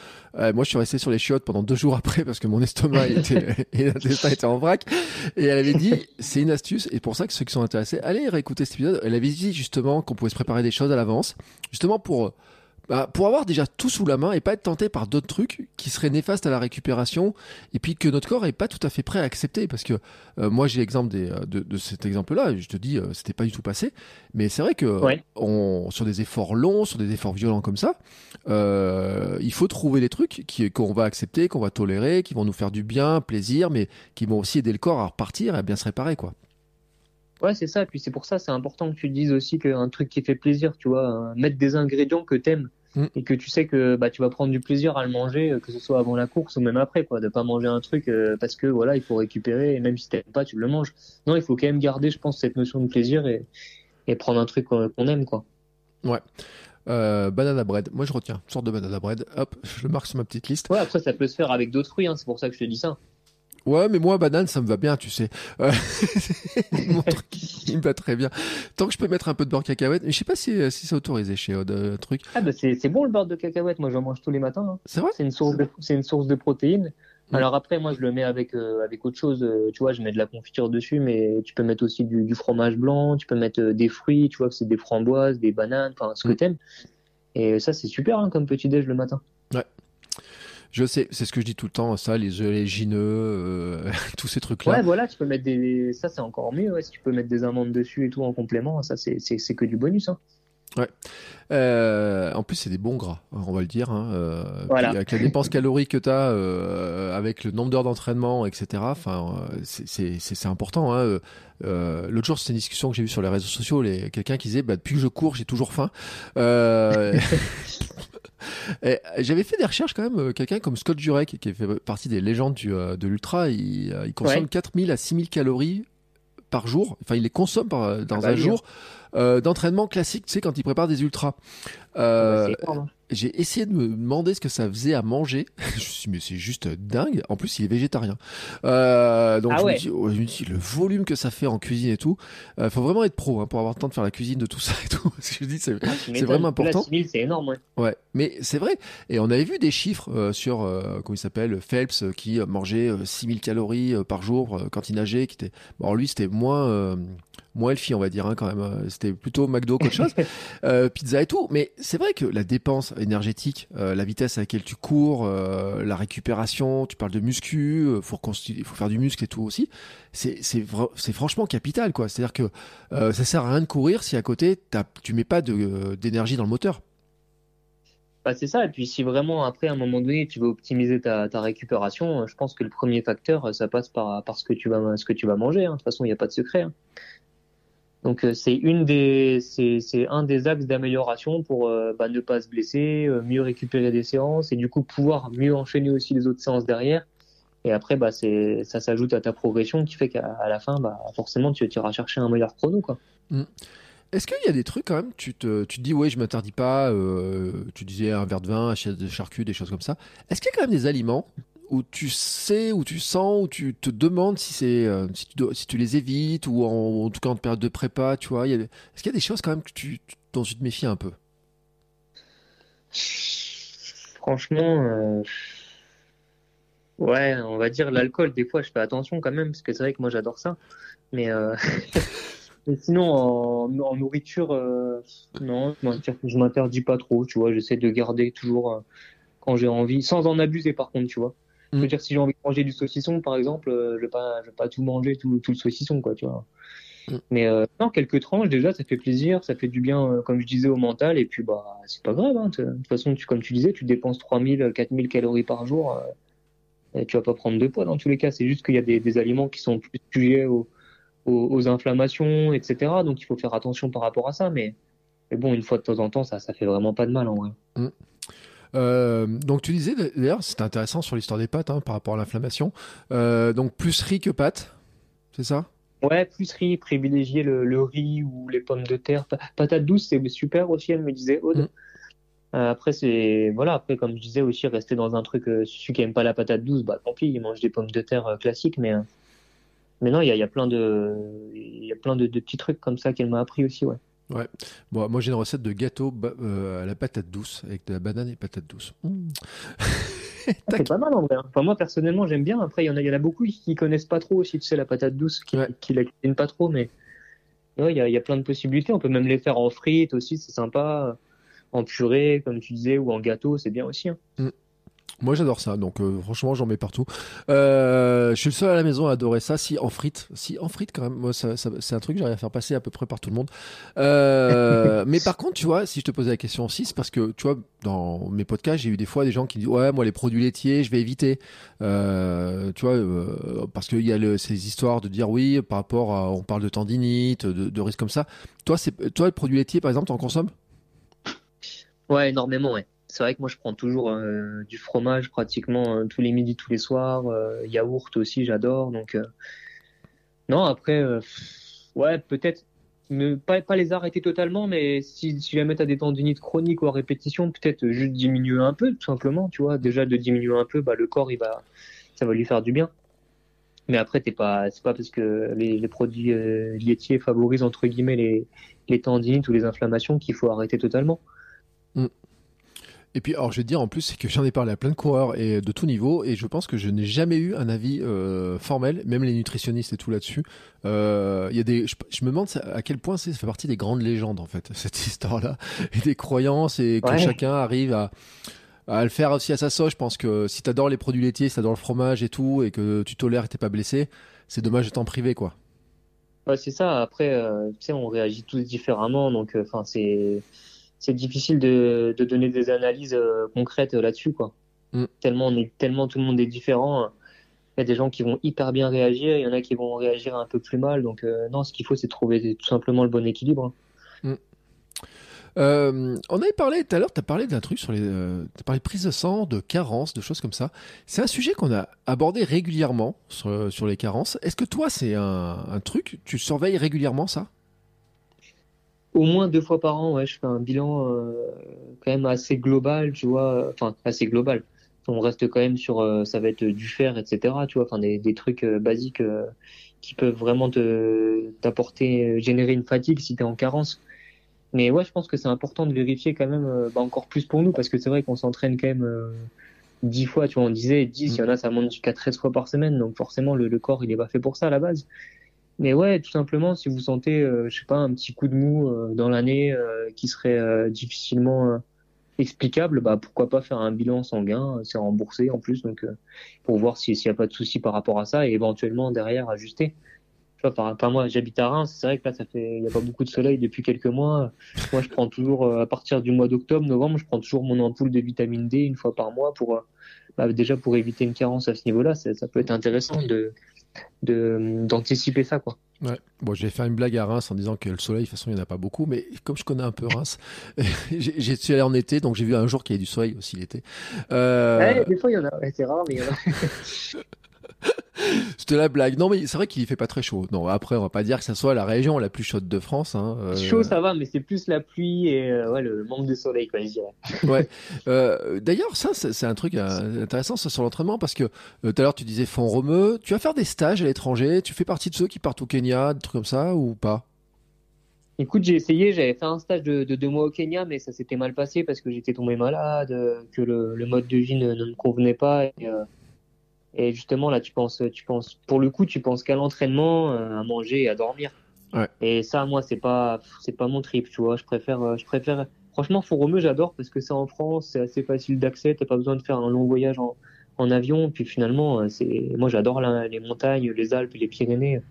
moi je suis resté sur les chiottes pendant deux jours après parce que mon estomac était et l'intestin était en vrac. Et elle avait dit c'est une astuce et pour ça que ceux qui sont intéressés, allez réécouter cet épisode. Elle avait dit justement qu'on pouvait se préparer des choses à l'avance, justement pour bah, pour avoir déjà tout sous la main et pas être tenté par d'autres trucs qui seraient néfastes à la récupération et puis que notre corps est pas tout à fait prêt à accepter. Parce que euh, moi j'ai l'exemple des, euh, de, de, cet exemple-là je te dis euh, c'était pas du tout passé. Mais c'est vrai que on, sur des efforts longs sur des efforts violents comme ça euh, il faut trouver des trucs qui qu'on va accepter qu'on va tolérer qui vont nous faire du bien plaisir mais qui vont aussi aider le corps à repartir et à bien se réparer quoi. Ouais, c'est ça. Et puis c'est pour ça, c'est important que tu dises aussi qu'un truc qui fait plaisir, tu vois, mettre des ingrédients que t'aimes mm. et que tu sais que bah tu vas prendre du plaisir à le manger, euh, que ce soit avant la course ou même après, quoi. De pas manger un truc euh, parce que voilà, il faut récupérer et même si t'aimes pas, tu le manges. Non, il faut quand même garder, je pense, cette notion de plaisir et, et prendre un truc qu'on aime, quoi. Ouais. Euh, banana bread. Moi, je retiens une sorte de banana bread. Hop, je le marque sur ma petite liste. Ouais, après, ça peut se faire avec d'autres fruits. Hein. C'est pour ça que je te dis ça. Ouais, mais moi, banane, ça me va bien, tu sais. Euh, mon truc, il me va très bien. Tant que je peux mettre un peu de beurre de cacahuète, mais je sais pas si, euh, si c'est autorisé chez Odd, euh, truc. Ah, bah, c'est bon le beurre de cacahuète. Moi, j'en mange tous les matins. Hein. C'est vrai? C'est une source de, une source de protéines. Mm. Alors après, moi, je le mets avec, euh, avec autre chose. tu vois, je mets de la confiture dessus, mais tu peux mettre aussi du, du fromage blanc, tu peux mettre des fruits, tu vois, que c'est des framboises, des bananes, enfin, ce que mm. t'aimes. Et ça, c'est super, hein, comme petit déj le matin. Je sais, c'est ce que je dis tout le temps, ça, les oléagineux, euh, tous ces trucs-là. Ouais, voilà, tu peux mettre des, ça c'est encore mieux, ouais, si tu peux mettre des amandes dessus et tout en complément, ça c'est, que du bonus, hein. Ouais. Euh, en plus, c'est des bons gras, on va le dire. Hein, euh, Voilà. avec la dépense calorique que tu as, avec le nombre d'heures d'entraînement, etc., euh, c'est- important. Hein. Euh, euh, L'autre jour, c'était une discussion que j'ai vue sur les réseaux sociaux. Quelqu'un qui disait bah, Depuis que je cours, j'ai toujours faim. J'avais fait des recherches quand même. euh, Quelqu'un comme Scott Jurek, qui fait partie des légendes du, euh, de l'ultra, il, euh, il consomme Ouais. 4000 à 6000 calories par jour. Enfin, il les consomme par, dans Ah bah un jour euh, d'entraînement classique, tu sais, quand il prépare des ultras. Euh, hein. J'ai essayé de me demander ce que ça faisait à manger. je me suis dit, mais c'est juste dingue. En plus, il est végétarien. Euh, donc, Ah je, ouais. me dis, oh, je me dis, le volume que ça fait en cuisine et tout. Il faut vraiment être pro hein, pour avoir le temps de faire la cuisine de tout ça et tout. Parce que je dis, c'est Ah, m'étonnes. vraiment important. 6000, c'est énorme, ouais. Ouais, mais c'est vrai. Et on avait vu des chiffres euh, sur, euh, comment il s'appelle, Phelps, euh, qui euh, mangeait euh, 6000 calories euh, par jour euh, quand il nageait. Qui était... bon, alors lui, c'était moins, euh, moins healthy, on va dire, hein, quand même. Euh, C'était plutôt McDo qu'autre chose. Euh, pizza et tout. Mais c'est vrai que la dépense énergétique, euh, la vitesse à laquelle tu cours, euh, la récupération, tu parles de muscu, faut, il faut faire du muscle et tout aussi. C'est c'est vra- c'est franchement capital, quoi. C'est-à-dire que euh, ça sert à rien de courir si à côté, t'as- tu mets pas de, d'énergie dans le moteur. Bah, c'est ça. Et puis, si vraiment, après, à un moment donné, tu veux optimiser ta, ta récupération, je pense que le premier facteur, ça passe par, par ce que tu vas, ce que tu vas manger. hein. De toute façon, il n'y a pas de secret. hein. Donc, euh, c'est une des, c'est, un des axes d'amélioration pour euh, bah, ne pas se blesser, euh, mieux récupérer des séances et du coup pouvoir mieux enchaîner aussi les autres séances derrière. Et après, bah, c'est, ça s'ajoute à ta progression qui fait qu'à la fin, bah, forcément, tu, iras chercher un meilleur chrono, quoi. Est-ce qu'il y a des trucs quand même, tu te, tu dis, ouais, je m'interdis pas, tu disais un verre de vin, assiette de charcuterie, des choses comme ça. Est-ce qu'il y a quand même des aliments où tu sais, où tu sens, où tu te demandes si c'est, euh, si, tu les évites, ou en, tout cas en période de prépa, tu vois, est-ce qu'il y a des choses quand même que tu, tu- dont tu te méfies un peu? Franchement, euh, ouais, on va dire l'alcool. Des fois, je fais attention quand même, parce que c'est vrai que moi, j'adore ça. Mais, euh, mais sinon, en, en nourriture, non, je m'inter- je m'interdis pas trop. Tu vois, j'essaie de garder toujours quand j'ai envie, sans en abuser par contre, tu vois. Je veux Mm. dire, si j'ai envie de manger du saucisson, par exemple, euh, je vais pas, je vais pas tout manger, tout, tout le saucisson, quoi, tu vois. Mm. Mais euh, non, quelques tranches déjà, ça fait plaisir, ça fait du bien, euh, comme je disais, au mental. Et puis, bah, c'est pas grave. Hein, de toute façon, tu, comme tu disais, tu dépenses 3000, 4000 calories par jour. euh, et tu vas pas prendre de poids dans tous les cas. C'est juste qu'il y a des, des aliments qui sont plus sujets aux, aux, aux inflammations, etc. Donc, il faut faire attention par rapport à ça. Mais, mais bon, une fois de temps en temps, ça, ça fait vraiment pas de mal en vrai. Euh, donc tu disais d'ailleurs, c'était intéressant sur l'histoire des pâtes hein, par rapport à l'inflammation. Euh, donc plus riz que pâtes, c'est ça? Ouais, plus riz, privilégier le, le riz ou les pommes de terre. Pa- Patate douce, c'est super aussi, elle me disait Aude. Mm. Euh, après, c'est, voilà, après, comme je disais aussi, rester dans un truc, celui qui aime pas la patate douce, bah, tant pis, il mange des pommes de terre classiques, mais, mais non, il y a, y a plein de, il y a plein de, de petits trucs comme ça qu'elle m'a appris aussi, ouais. Bon, moi j'ai une recette de gâteau euh, à la patate douce avec de la banane et patate douce. Mmh. C'est pas mal en vrai. hein. Enfin, moi, personnellement, j'aime bien. Après, il y en a, y en a beaucoup qui connaissent pas trop aussi, tu sais, la patate douce, qui, Ouais. qui la cuisinent pas trop, mais ouais, il y a, il y a plein de possibilités. On peut même les faire en frites aussi, c'est sympa. En purée, comme tu disais, ou en gâteau, c'est bien aussi. hein. Moi j'adore ça, donc euh, franchement j'en mets partout. Euh, je suis le seul à la maison à adorer ça. Si en frites, si en frites quand même, moi ça, ça- c'est un truc que j'arrive à faire passer à peu près par tout le monde. Euh, mais par contre, tu vois, si je te posais la question aussi, c'est parce que tu vois, dans mes podcasts, j'ai eu des fois des gens qui disent ouais, moi les produits laitiers, je vais éviter. Euh, tu vois, euh, parce qu'il y a le, ces histoires de dire oui par rapport à, on parle de tendinite, de, de risques comme ça. Toi, c'est toi le produit laitier par exemple, t'en consommes? Ouais, énormément, ouais. C'est vrai que moi, je prends toujours euh, du fromage pratiquement euh, tous les midis, tous les soirs. euh, yaourt aussi, j'adore. Donc, non, après, ouais, peut-être ne pas, pas les arrêter totalement, mais si, si jamais t'as des tendinites chroniques ou à répétition, peut-être juste diminuer un peu, tout simplement, tu vois. Déjà, de diminuer un peu, bah, le corps, il va, ça va lui faire du bien. Mais après, t'es pas, c'est pas parce que les, les produits laitiers favorisent, entre guillemets, les, les tendinites ou les inflammations qu'il faut arrêter totalement. Et puis, alors, je vais te dire en plus, c'est que j'en ai parlé à plein de coureurs et de tout niveau, et je pense que je n'ai jamais eu un avis euh, formel, même les nutritionnistes et tout là-dessus. Euh, Il y a des, je, je me demande à quel point ça fait partie des grandes légendes en fait, cette histoire-là, et des croyances, et que Ouais. chacun arrive à, à le faire aussi à sa sauce. Je pense que si t'adores les produits laitiers, si t'adores le fromage et tout, et que tu tolères et t'es pas blessé, c'est dommage de t'en priver, quoi. Ouais, c'est ça. Après, euh, tu sais, on réagit tous différemment, donc, enfin, c'est c'est difficile de, de donner des analyses concrètes là-dessus, quoi. Mm. Tellement on est, tellement tout le monde est différent. Il y a des gens qui vont hyper bien réagir, il y en a qui vont réagir un peu plus mal. Donc non, ce qu'il faut, c'est trouver tout simplement le bon équilibre. Mm. Euh, on avait parlé tout à l'heure, tu as parlé d'un truc sur les. Euh, as parlé de prise de sang, de carences, de choses comme ça. C'est un sujet qu'on a abordé régulièrement sur, sur les carences. Est-ce que toi, c'est un, un, truc, tu surveilles régulièrement ça? Au moins deux fois par an, ouais, je fais un bilan euh, quand même assez global, tu vois. Enfin, assez global. On reste quand même sur. Euh, ça va être du fer, etc. Tu vois, enfin, des, trucs euh, basiques qui peuvent vraiment te t'apporter, générer une fatigue si tu es en carence. Mais ouais, je pense que c'est important de vérifier quand même, bah, encore plus pour nous, parce que c'est vrai qu'on s'entraîne quand même euh, dix fois, tu vois, on disait 10, il y en a, ça monte jusqu'à 13 fois par semaine, donc forcément, le, le, corps, il est pas fait pour ça à la base. Mais ouais, tout simplement, si vous sentez, euh, je sais pas, un petit coup de mou dans l'année qui serait difficilement explicable, bah pourquoi pas faire un bilan sanguin, c'est remboursé en plus, donc pour voir s'il n'y a pas de souci par rapport à ça et éventuellement derrière ajuster par, moi, j'habite à Reims. C'est vrai que là, ça fait, il n'y a pas beaucoup de soleil depuis quelques mois. Moi, je prends toujours, euh, à partir du mois d'octobre, novembre, je prends toujours mon ampoule de vitamine D une fois par mois pour, euh, bah, déjà pour éviter une carence à ce niveau-là. Ça, peut être intéressant de, d'anticiper ça, quoi. Ouais. Bon, j'ai fait une blague à Reims en disant que le soleil, de toute façon, il n'y en a pas beaucoup, mais comme je connais un peu Reims, j'ai suis allé en été, donc j'ai vu un jour qu'il y avait du soleil aussi l'été. Euh... des fois, il y en a, c'est rare, mais il y en a. C'était la blague. Non, mais c'est vrai qu'il fait pas très chaud. Non, après, on va pas dire que ça soit la région la plus chaude de France. Hein. Euh... Chaud, ça va, mais c'est plus la pluie et euh, ouais, le manque de soleil, quoi, je dirais. ouais. Euh, D'ailleurs, ça, c'est un truc intéressant ça, sur l'entraînement parce que tout à l'heure, tu disais fond romeux. Tu vas faire des stages à l'étranger. Tu fais partie de ceux qui partent au Kenya, des trucs comme ça ou pas? Écoute, j'ai essayé, j'avais fait un stage de, de, deux mois au Kenya, mais ça s'était mal passé parce que j'étais tombé malade, que le, le, mode de vie ne, ne me convenait pas. Et, et justement, là, tu penses, tu penses, pour le coup, tu penses qu'à l'entraînement, euh, à manger et à dormir. Ouais. Et ça, moi, c'est pas, c'est pas mon trip, tu vois. Je préfère, euh, je préfère. Franchement, Fouromeux, j'adore parce que c'est en France, c'est assez facile d'accès. T'as pas besoin de faire un long voyage en, en avion. Puis finalement, euh, c'est, moi, j'adore les montagnes, les Alpes, les Pyrénées.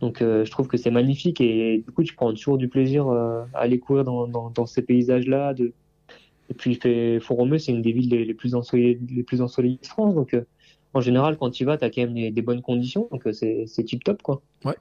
Donc, euh, je trouve que c'est magnifique et du coup, tu prends toujours du plaisir à aller courir dans, dans, dans ces paysages-là. De... Et puis, Fouromeux, c'est une des villes les, les plus ensoleillées, les plus ensoleillées de France. Donc, en général, quand tu vas, tu as quand même des, bonnes conditions, donc euh, c'est tip top, quoi. Ouais.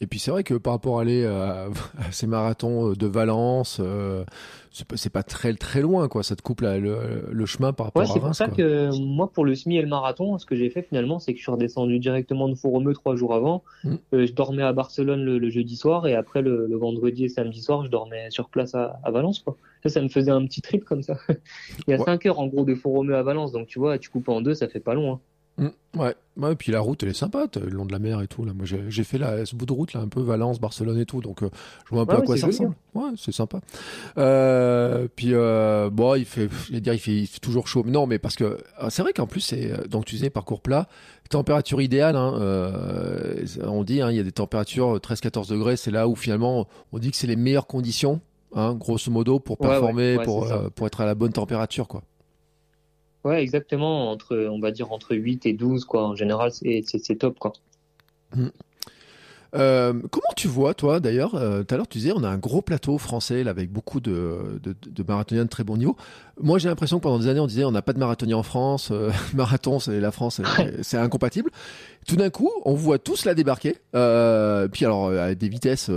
Et puis c'est vrai que par rapport à aller à, ces marathons euh, de Valence, euh, c'est pas, très très loin, quoi. Ça te coupe le, chemin par rapport ouais, à C'est pour ça que moi, pour le semi et le marathon, ce que j'ai fait finalement, c'est que je suis redescendu directement de Fouromeux trois jours avant. Mm. je dormais à Barcelone le, jeudi soir et après le, vendredi et samedi soir, je dormais sur place à, Valence, quoi. Ça, ça me faisait un petit trip comme ça. Il y a 5 heures en gros de Fouromeux à Valence, donc tu vois, tu coupes en deux, ça fait pas long. Hein. Mm, ouais. ouais, et puis la route elle est sympa, le long de la mer et tout. Là, moi j'ai fait là, ce bout de route là, un peu Valence, Barcelone et tout, donc euh, je vois un peu à quoi ça ressemble. Ouais, c'est sympa. Euh, puis euh, bon, il fait, je dire, il fait, il fait, toujours chaud. Non, mais parce que ah, c'est vrai qu'en plus c'est euh, donc tu disais parcours plat, température idéale. Hein, on dit, hein, il y a des températures 13-14 degrés, c'est là où finalement on dit que c'est les meilleures conditions, hein, grosso modo, pour performer, pour pour être à la bonne température, quoi. Ouais, exactement. Entre, on va dire entre 8 et 12, quoi. En général, c'est top, quoi. Mmh. Euh, comment tu vois, toi, d'ailleurs, euh, tout à l'heure, tu disais, on a un gros plateau français là, avec beaucoup de, de, de, marathoniens de très bon niveau. Moi, j'ai l'impression que pendant des années, on disait, on n'a pas de marathonien en France, euh, marathon, c'est la France, c'est incompatible. Tout d'un coup, on voit tous la débarquer. Euh, puis alors, à des vitesses,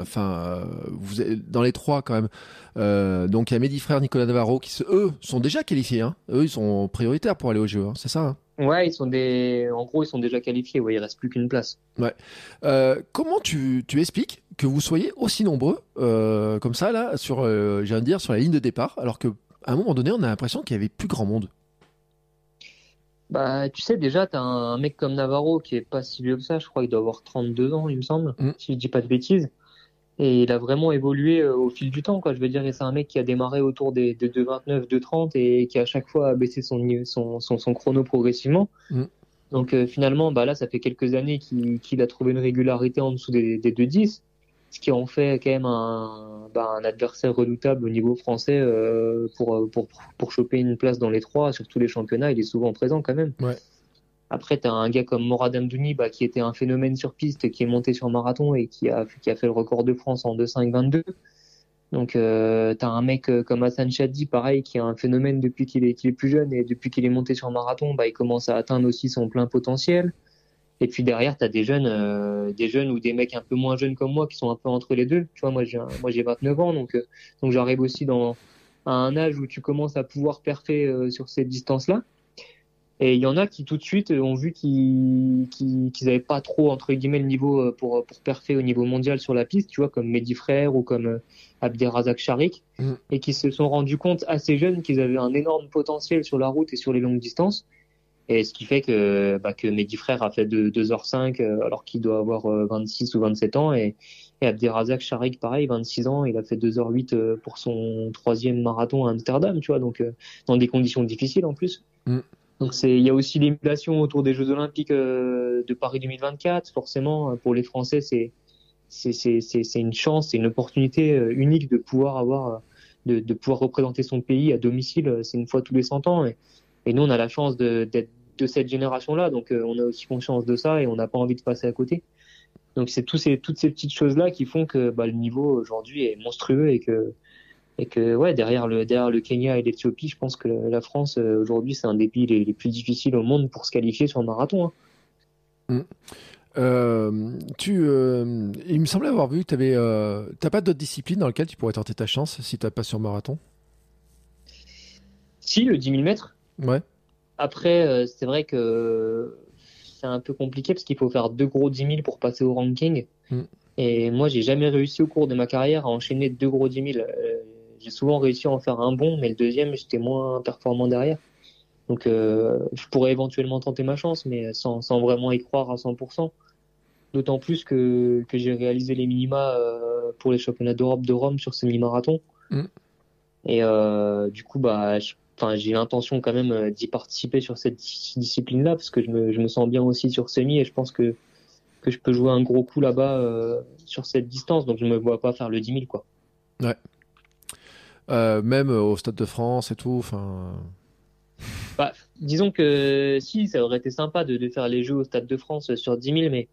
enfin, vous dans les trois quand même. donc, il y a mes frères, Nicolas Navarro, qui, eux, sont déjà qualifiés. Hein. Eux, ils sont prioritaires pour aller au jeu, hein. c'est ça hein Ouais, ils sont des, en gros, ils sont déjà qualifiés. Ouais, il reste plus qu'une place. Ouais. Euh, comment tu, tu expliques que vous soyez aussi nombreux euh, comme ça là sur, euh, j'ai dire, sur la ligne de départ, alors que à un moment donné, on a l'impression qu'il y avait plus grand monde? Bah, tu sais, déjà, t'as un, un mec comme Navarro qui est pas si vieux que ça. Je crois qu'il doit avoir 32 ans, il me semble, mm. si je dis pas de bêtises. Et il a vraiment évolué euh, au fil du temps, quoi. Je veux dire, c'est un mec qui a démarré autour des, des 2,29, 2,30 et qui à chaque fois a baissé son, son, son, son chrono progressivement. Mm. Donc euh, finalement, bah là, ça fait quelques années qu'il a trouvé une régularité en dessous des, des 2,10, ce qui en fait quand même un, bah, un adversaire redoutable au niveau français euh, pour, pour, pour choper une place dans les trois, sur tous les championnats. Il est souvent présent quand même. Ouais. Après, tu as un gars comme Morad Amdouni, bah, qui était un phénomène sur piste, qui est monté sur marathon et qui a, qui a fait le record de France en 2,5-22. Donc, euh, tu as un mec euh, comme Hassan Chadi, pareil, qui a un phénomène depuis qu'il est, est, plus jeune et depuis qu'il est monté sur marathon, bah, il commence à atteindre aussi son plein potentiel. Et puis derrière, tu as des jeunes, euh, des jeunes ou des mecs un peu moins jeunes comme moi qui sont un peu entre les deux. Tu vois, moi, j'ai, moi, j'ai 29 ans, donc, euh, donc j'arrive aussi dans, à un âge où tu commences à pouvoir perfer sur cette distance-là. Et il y en a qui tout de suite ont vu qu'ils qu'ils avaient pas trop entre guillemets le niveau euh, pour pour perfer au niveau mondial sur la piste, tu vois, comme Mehdi Frère ou comme euh, Abderrazak Sharik, Mm. et qui se sont rendus compte assez jeunes qu'ils avaient un énorme potentiel sur la route et sur les longues distances. Et ce qui fait que bah, que Mehdi Frère a fait de 2h05 euh, alors qu'il doit avoir euh, 26 ou 27 ans et, et Abderrazak Sharik pareil 26 ans il a fait 2h08 euh, pour son troisième marathon à Amsterdam tu vois donc dans des conditions difficiles en plus Mm. Donc c'est il y a aussi l'émulation autour des Jeux Olympiques euh, de Paris 2024 forcément. Pour les Français c'est c'est c'est une chance c'est une opportunité euh, unique de pouvoir avoir euh, de, de pouvoir représenter son pays à domicile c'est une fois tous les 100 ans. Et, nous on a la chance d'être de cette génération-là, donc on a aussi conscience de ça et on n'a pas envie de passer à côté. Donc c'est tous ces, toutes ces petites choses-là qui font que bah, le niveau aujourd'hui est monstrueux et que et que ouais derrière le derrière le Kenya et l'Éthiopie, je pense que la France euh, aujourd'hui c'est un des pays les, les, plus difficiles au monde pour se qualifier sur marathon. Hein. Euh, tu, euh, il me semblait avoir vu que tu avais, euh, t'as pas d'autres disciplines dans lesquelles tu pourrais tenter ta chance si tu pas sur marathon? Si le 10 000 mètres. Ouais. Après, c'est vrai que c'est un peu compliqué parce qu'il faut faire deux gros 10 000 pour passer au ranking. Mm. Et moi, j'ai jamais réussi au cours de ma carrière à enchaîner deux gros 10 000. J'ai souvent réussi à en faire un bon, mais le deuxième, j'étais moins performant derrière. Donc, euh, je pourrais éventuellement tenter ma chance, mais sans, sans vraiment y croire à 100%. D'autant plus que, que j'ai réalisé les minima euh, pour les championnats d'Europe de Rome sur semi-marathon. Mm. Et euh, du coup, bah, j'ai l'intention quand même d'y participer sur cette discipline là parce que je me, je me sens bien aussi sur semi et je pense que que je peux jouer un gros coup là-bas sur cette distance donc je me vois pas faire le 10 000 quoi ouais euh, même au stade de France et tout enfin bah, disons que si ça aurait été sympa de, de, faire les jeux au stade de France sur 10 000 mais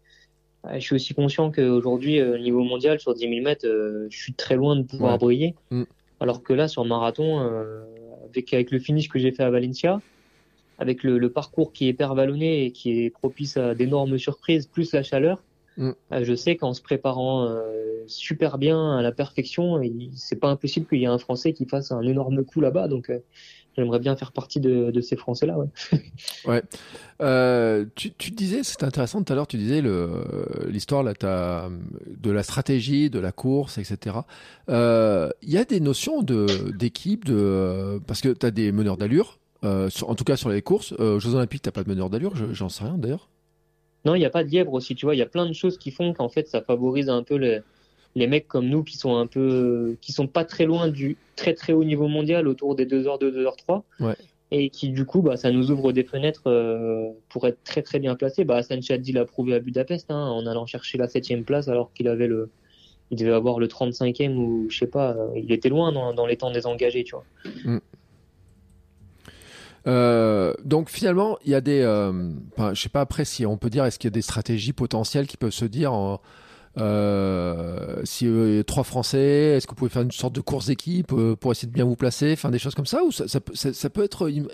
je suis aussi conscient qu'aujourd'hui au niveau mondial sur 10 000 mètres je suis très loin de pouvoir ouais. briller mm. alors que là sur marathon euh, avec, avec le finish que j'ai fait à Valencia, avec le, le, parcours qui est hyper vallonné et qui est propice à d'énormes surprises, plus la chaleur, mm. je sais qu'en se préparant euh, super bien à la perfection, c'est pas impossible qu'il y ait un Français qui fasse un énorme coup là-bas. Donc, euh, j'aimerais bien faire partie de, de ces Français-là. Ouais. ouais. Euh, tu, tu, disais, c'était intéressant tout à l'heure, tu disais l'histoire là, de la stratégie, de la course, etc. Il euh, y a des notions d'équipe, de, parce que tu as des meneurs d'allure, euh, en tout cas sur les courses. aux Jeux Olympiques, tu pas de meneur d'allure, j'en sais rien d'ailleurs. Non, il n'y a pas de lièvre aussi, tu vois. Il y a plein de choses qui font qu'en fait, ça favorise un peu les, les mecs comme nous qui sont un peu, qui sont pas très loin du très très haut niveau mondial, autour des 2h2, 2h3. Ouais et qui du coup bah ça nous ouvre des fenêtres euh, pour être très très bien placé bah Hassan Chaddi l'a prouvé à Budapest hein, en allant chercher la septième place alors qu'il avait le il devait avoir le 35e ou je sais pas il était loin dans, dans les temps désengagés tu vois mm. Euh, donc finalement il y a des euh, enfin, je sais pas après si on peut dire est-ce qu'il y a des stratégies potentielles qui peuvent se dire en euh, si euh, trois Français, est-ce que vous pouvez faire une sorte de course d'équipe euh, pour essayer de bien vous placer, enfin des choses comme ça, ou ça, ça, ça, ça peut être im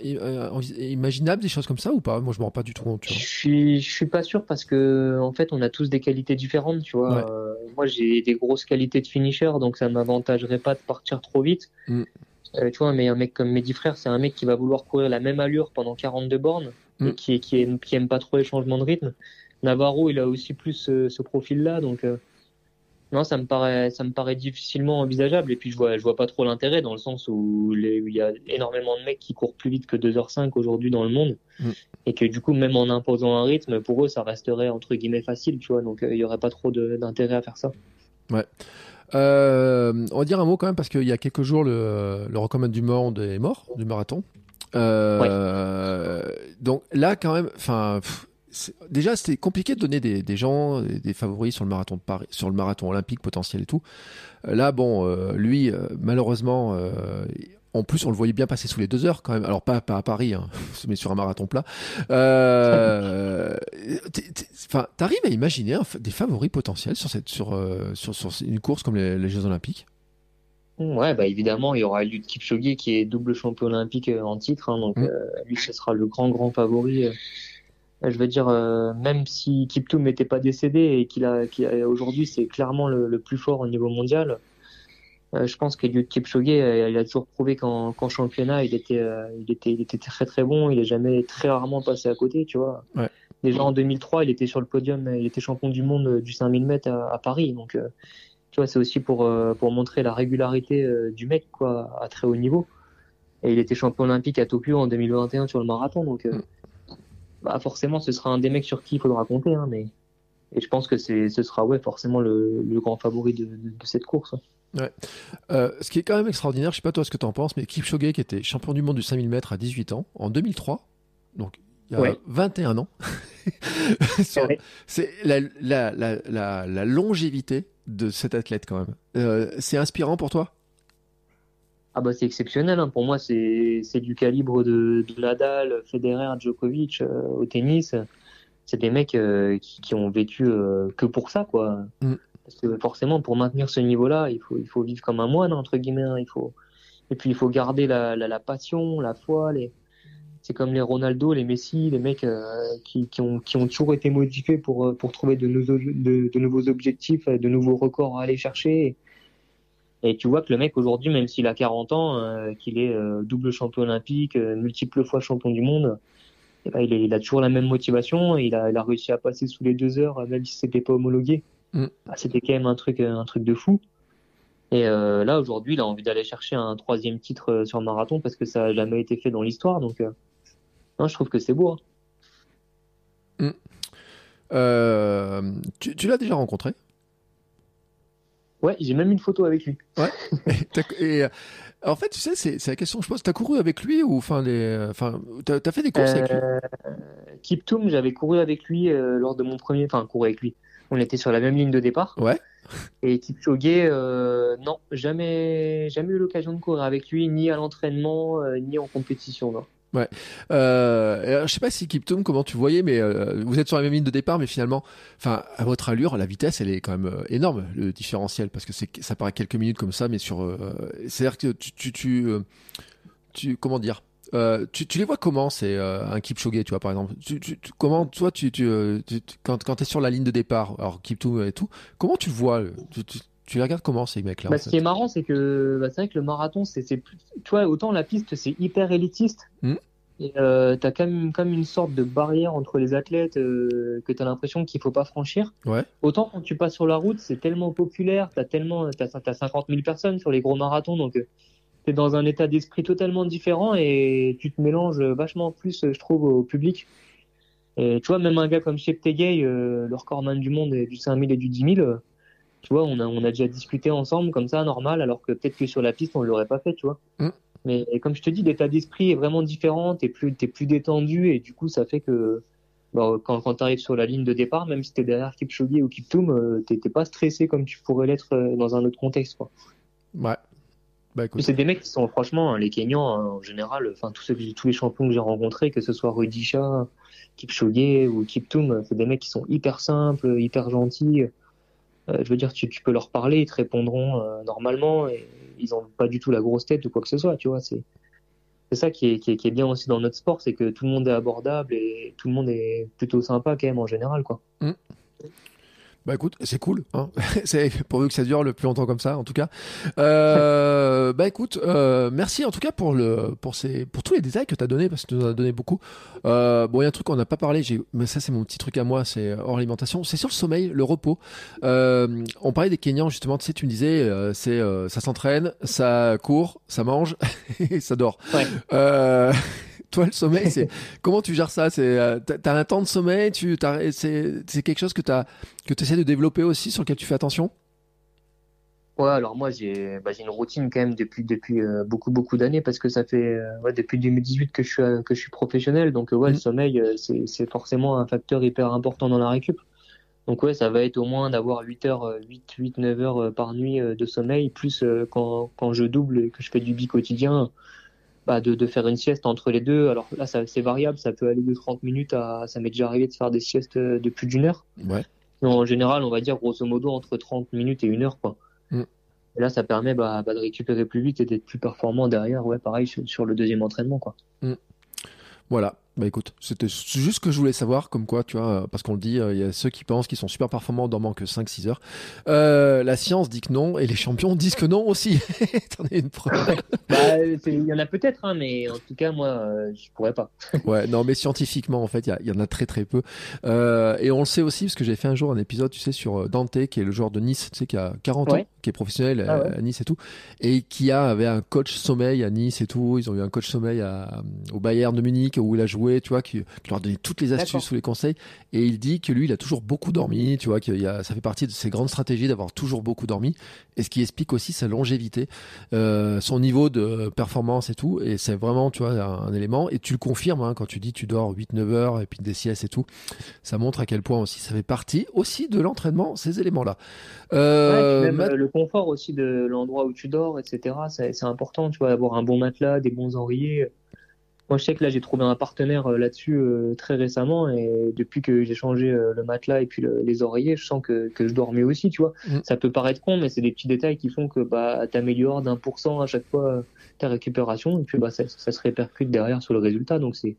imaginable des choses comme ça ou pas? Moi, je me rends pas du tout compte. Tu vois. Je suis, je suis pas sûr parce que en fait, on a tous des qualités différentes, tu vois. Ouais. Euh, moi, j'ai des grosses qualités de finisher, donc ça m'avantagerait pas de partir trop vite. Mm. Tu vois, mais un mec comme Mehdi Frère, c'est un mec qui va vouloir courir la même allure pendant 42 bornes Mm. et qui, qui, aime, qui aime pas trop les changements de rythme. Navarro, il a aussi plus ce, ce profil-là, donc euh, non, ça me paraît, ça me paraît difficilement envisageable. Et puis je vois, je vois pas trop l'intérêt dans le sens où, les, où il y a énormément de mecs qui courent plus vite que 2h05 aujourd'hui dans le monde, Mm. et que du coup, même en imposant un rythme, pour eux, ça resterait entre guillemets facile, tu vois. Donc euh, il y aurait pas trop d'intérêt à faire ça. Ouais. Euh, on va dire un mot quand même parce qu'il y a quelques jours le, le record du monde est mort du marathon. Euh, Donc là quand même, enfin déjà c'était compliqué de donner des, des gens des, des, favoris sur le marathon de Paris, sur le marathon olympique potentiel et tout. Euh, là bon, euh, lui malheureusement en plus, on le voyait bien passer sous les deux heures quand même. Alors pas, pas à Paris, hein, mais sur un marathon plat. Euh, t'arrives à imaginer des favoris potentiels sur cette, sur, euh, sur, sur, une course comme les, Jeux Olympiques? Ouais, bah évidemment, il y aura Eliud Kipchoge qui est double champion olympique euh, en titre, hein, donc mm. euh, lui ce sera le grand grand favori. je veux dire, même si Kiptoum n'était pas décédé et qu'il a, qu aujourd'hui c'est clairement le, le, plus fort au niveau mondial, euh, je pense qu'Eliud Kipchoge, euh, il a toujours prouvé qu'en championnat, il était, euh, il était, il était très très bon. Il est jamais très rarement passé à côté, tu vois. Ouais. Déjà en 2003, il était sur le podium, il était champion du monde du 5000 mètres à, Paris. Donc, tu vois, c'est aussi pour pour montrer la régularité du mec, quoi, à très haut niveau. Et il était champion olympique à Tokyo en 2021 sur le marathon. Donc, mm. bah forcément, ce sera un des mecs sur qui il faudra compter. Hein, mais et je pense que ce sera ouais forcément le, le grand favori de, de, de cette course. Ouais. Euh, ce qui est quand même extraordinaire, je sais pas toi ce que tu en penses, mais Kipchoge qui était champion du monde du 5000 mètres à 18 ans en 2003, donc il y a 21 ans. c'est la, la, la, la, longévité de cet athlète quand même. Euh, c'est inspirant pour toi? Ah bah c'est exceptionnel hein. pour moi c'est du calibre de, de, Nadal, Federer, Djokovic euh, au tennis. C'est des mecs euh, qui, qui, ont vécu euh, que pour ça quoi. Mm. Parce que forcément, pour maintenir ce niveau-là, il faut, vivre comme un moine, entre guillemets. Hein. Et puis, il faut garder la, la, passion, la foi. C'est comme les Ronaldo, les Messi, les mecs euh, qui, ont, toujours été modifiés pour, euh, trouver de nouveaux, objectifs, de nouveaux records à aller chercher. Et tu vois que le mec aujourd'hui, même s'il a 40 ans, euh, qu'il est double champion olympique, multiple fois champion du monde, eh ben, il, a toujours la même motivation. il, a, il a réussi à passer sous les deux heures, même si c'était pas homologué. Mm. Bah, c'était quand même un truc, euh, un truc de fou. Et euh, là, aujourd'hui, il a envie d'aller chercher un troisième titre euh, sur le marathon parce que ça n'a jamais été fait dans l'histoire. Donc, non, je trouve que c'est beau. Hein. Mm. tu, l'as déjà rencontré? Ouais, j'ai même une photo avec lui. Ouais. et, en fait, tu sais, c'est la question que je pose. T'as couru avec lui ou enfin les, enfin, t'as as fait des courses avec lui? Kiptoum, j'avais couru avec lui lors de mon premier, enfin, couru avec lui. On était sur la même ligne de départ. Ouais. Et Kipchoge, euh, non, jamais, jamais eu l'occasion de courir avec lui, ni à l'entraînement, euh, ni en compétition. Non. Ouais. Euh, je sais pas si Kiptoum, comment tu voyais, mais euh, vous êtes sur la même ligne de départ, mais finalement, enfin, à votre allure, la vitesse, elle est quand même énorme, le différentiel, parce que c'est, ça paraît quelques minutes comme ça, mais sur, c'est-à-dire que tu, tu, tu, tu, comment dire, euh, tu, tu, les vois comment c'est euh, un Kipchoge, tu vois par exemple? Tu, tu, comment toi tu, tu, euh, quand quand es sur la ligne de départ, alors Kipchoge et tout, comment tu vois tu, les regardes comment ces mecs-là bah, Ce qui est marrant, c'est que bah, c'est vrai que le marathon, c'est tu vois autant la piste c'est hyper élitiste. Hmm. Et euh, t'as quand même comme une sorte de barrière entre les athlètes euh, que t'as l'impression qu'il faut pas franchir. Ouais. Autant quand tu passes sur la route, c'est tellement populaire, t'as tellement, t'as as 50 000 personnes sur les gros marathons, donc tu dans un état d'esprit totalement différent et tu te mélanges vachement plus, je trouve, au public. Et tu vois, même un gars comme Cheptegei, euh, le recordman du monde et du 5000 et du 10 000, tu vois, on a, on a déjà discuté ensemble comme ça, normal, alors que peut-être que sur la piste, on l'aurait pas fait, tu vois. Mm. Mais comme je te dis, l'état d'esprit est vraiment différent, t'es plus, es plus détendu et du coup, ça fait que quand, quand tu arrives sur la ligne de départ, même si t'es derrière Kipchoge ou Kiptoum, euh, t'es pas stressé comme tu pourrais l'être euh, dans un autre contexte, quoi. Ouais, bah, c'est des mecs qui sont franchement les Kenyans hein, en général, enfin tous, tous les champions que j'ai rencontrés, que ce soit Rudisha, Kipchoge ou Kiptoum, c'est des mecs qui sont hyper simples, hyper gentils. Euh, je veux dire, tu, tu, peux leur parler, ils te répondront euh, normalement et ils ont pas du tout la grosse tête ou quoi que ce soit, tu vois. C'est c'est ça qui est, qui est, qui, est, bien aussi dans notre sport, c'est que tout le monde est abordable et tout le monde est plutôt sympa quand même en général, quoi. Mmh. Bah écoute, c'est cool. Hein c'est pourvu que ça dure le plus longtemps comme ça, en tout cas. Euh, bah écoute, euh, merci en tout cas pour le pour ces pour tous les détails que tu as donné parce que tu nous as donné beaucoup. Euh, bon, il y a un truc qu'on n'a pas parlé, mais ça c'est mon petit truc à moi, c'est hors alimentation, c'est sur le sommeil, le repos. Euh, on parlait des Kenyans justement, tu sais, tu me disais, euh, c'est euh, ça s'entraîne, ça court, ça mange et ça dort. Ouais. Toi, le sommeil, c'est comment tu gères ça? C'est euh, t'as un temps de sommeil, tu c'est quelque chose que tu que essaies de développer aussi sur lequel tu fais attention? Ouais, alors moi j'ai bah, une routine quand même depuis depuis euh, beaucoup beaucoup d'années parce que ça fait euh, ouais, depuis 2018 que je suis que je suis professionnel donc ouais le mmh. sommeil c'est forcément un facteur hyper important dans la récup. Donc ouais, ça va être au moins d'avoir 8 heures, 8, 8, 9 heures par nuit de sommeil, plus quand, quand je double et que je fais du bi quotidien, bah, de, de, faire une sieste entre les deux. Alors là, c'est variable, ça peut aller de 30 minutes à, ça m'est déjà arrivé de faire des siestes de plus d'une heure. Ouais. En général, on va dire grosso modo entre 30 minutes et une heure, quoi. Mm. Et là, ça permet bah, bah, de récupérer plus vite et d'être plus performant derrière, ouais, pareil sur, sur le deuxième entraînement, quoi. Mm. Voilà. Bah écoute, c'était juste ce que je voulais savoir, comme quoi, tu vois, parce qu'on le dit, euh, il y a ceux qui pensent qu'ils sont super performants en dormant que 5-6 heures. Euh, la science dit que non, et les champions disent que non aussi. T'en es une preuve. bah, il y en a peut-être, hein, mais en tout cas, moi, euh, je pourrais pas. ouais, non, mais scientifiquement, en fait, il y, en a très très peu. Euh, et on le sait aussi, parce que j'ai fait un jour un épisode, tu sais, sur Dante, qui est le joueur de Nice, tu sais, qui a 40 ans, qui est professionnel ah à Nice et tout, et qui a, avait un coach sommeil à Nice et tout. Ils ont eu un coach sommeil à, au Bayern de Munich, où il a joué tu vois, qui, leur donnait toutes les astuces ou les conseils. Et il dit que lui, il a toujours beaucoup dormi, tu vois, que ça fait partie de ses grandes stratégies d'avoir toujours beaucoup dormi. Et ce qui explique aussi sa longévité, euh, son niveau de performance et tout. Et c'est vraiment, tu vois, un, élément. Et tu le confirmes hein, quand tu dis tu dors 8-9 heures et puis des siestes et tout. Ça montre à quel point aussi ça fait partie aussi de l'entraînement, ces éléments-là. Euh, le confort aussi de l'endroit où tu dors, etc. C'est important, tu vois, avoir un bon matelas, des bons oreillers. Moi, je sais que là, j'ai trouvé un partenaire euh, là-dessus euh, très récemment et depuis que j'ai changé euh, le matelas et puis les oreillers, je sens que, que je dors mieux aussi, tu vois. Mm. Ça peut paraître con, mais c'est des petits détails qui font que bah, t'améliores d'un pour cent à chaque fois ta récupération et puis bah, ça, ça se répercute derrière sur le résultat. Donc, c'est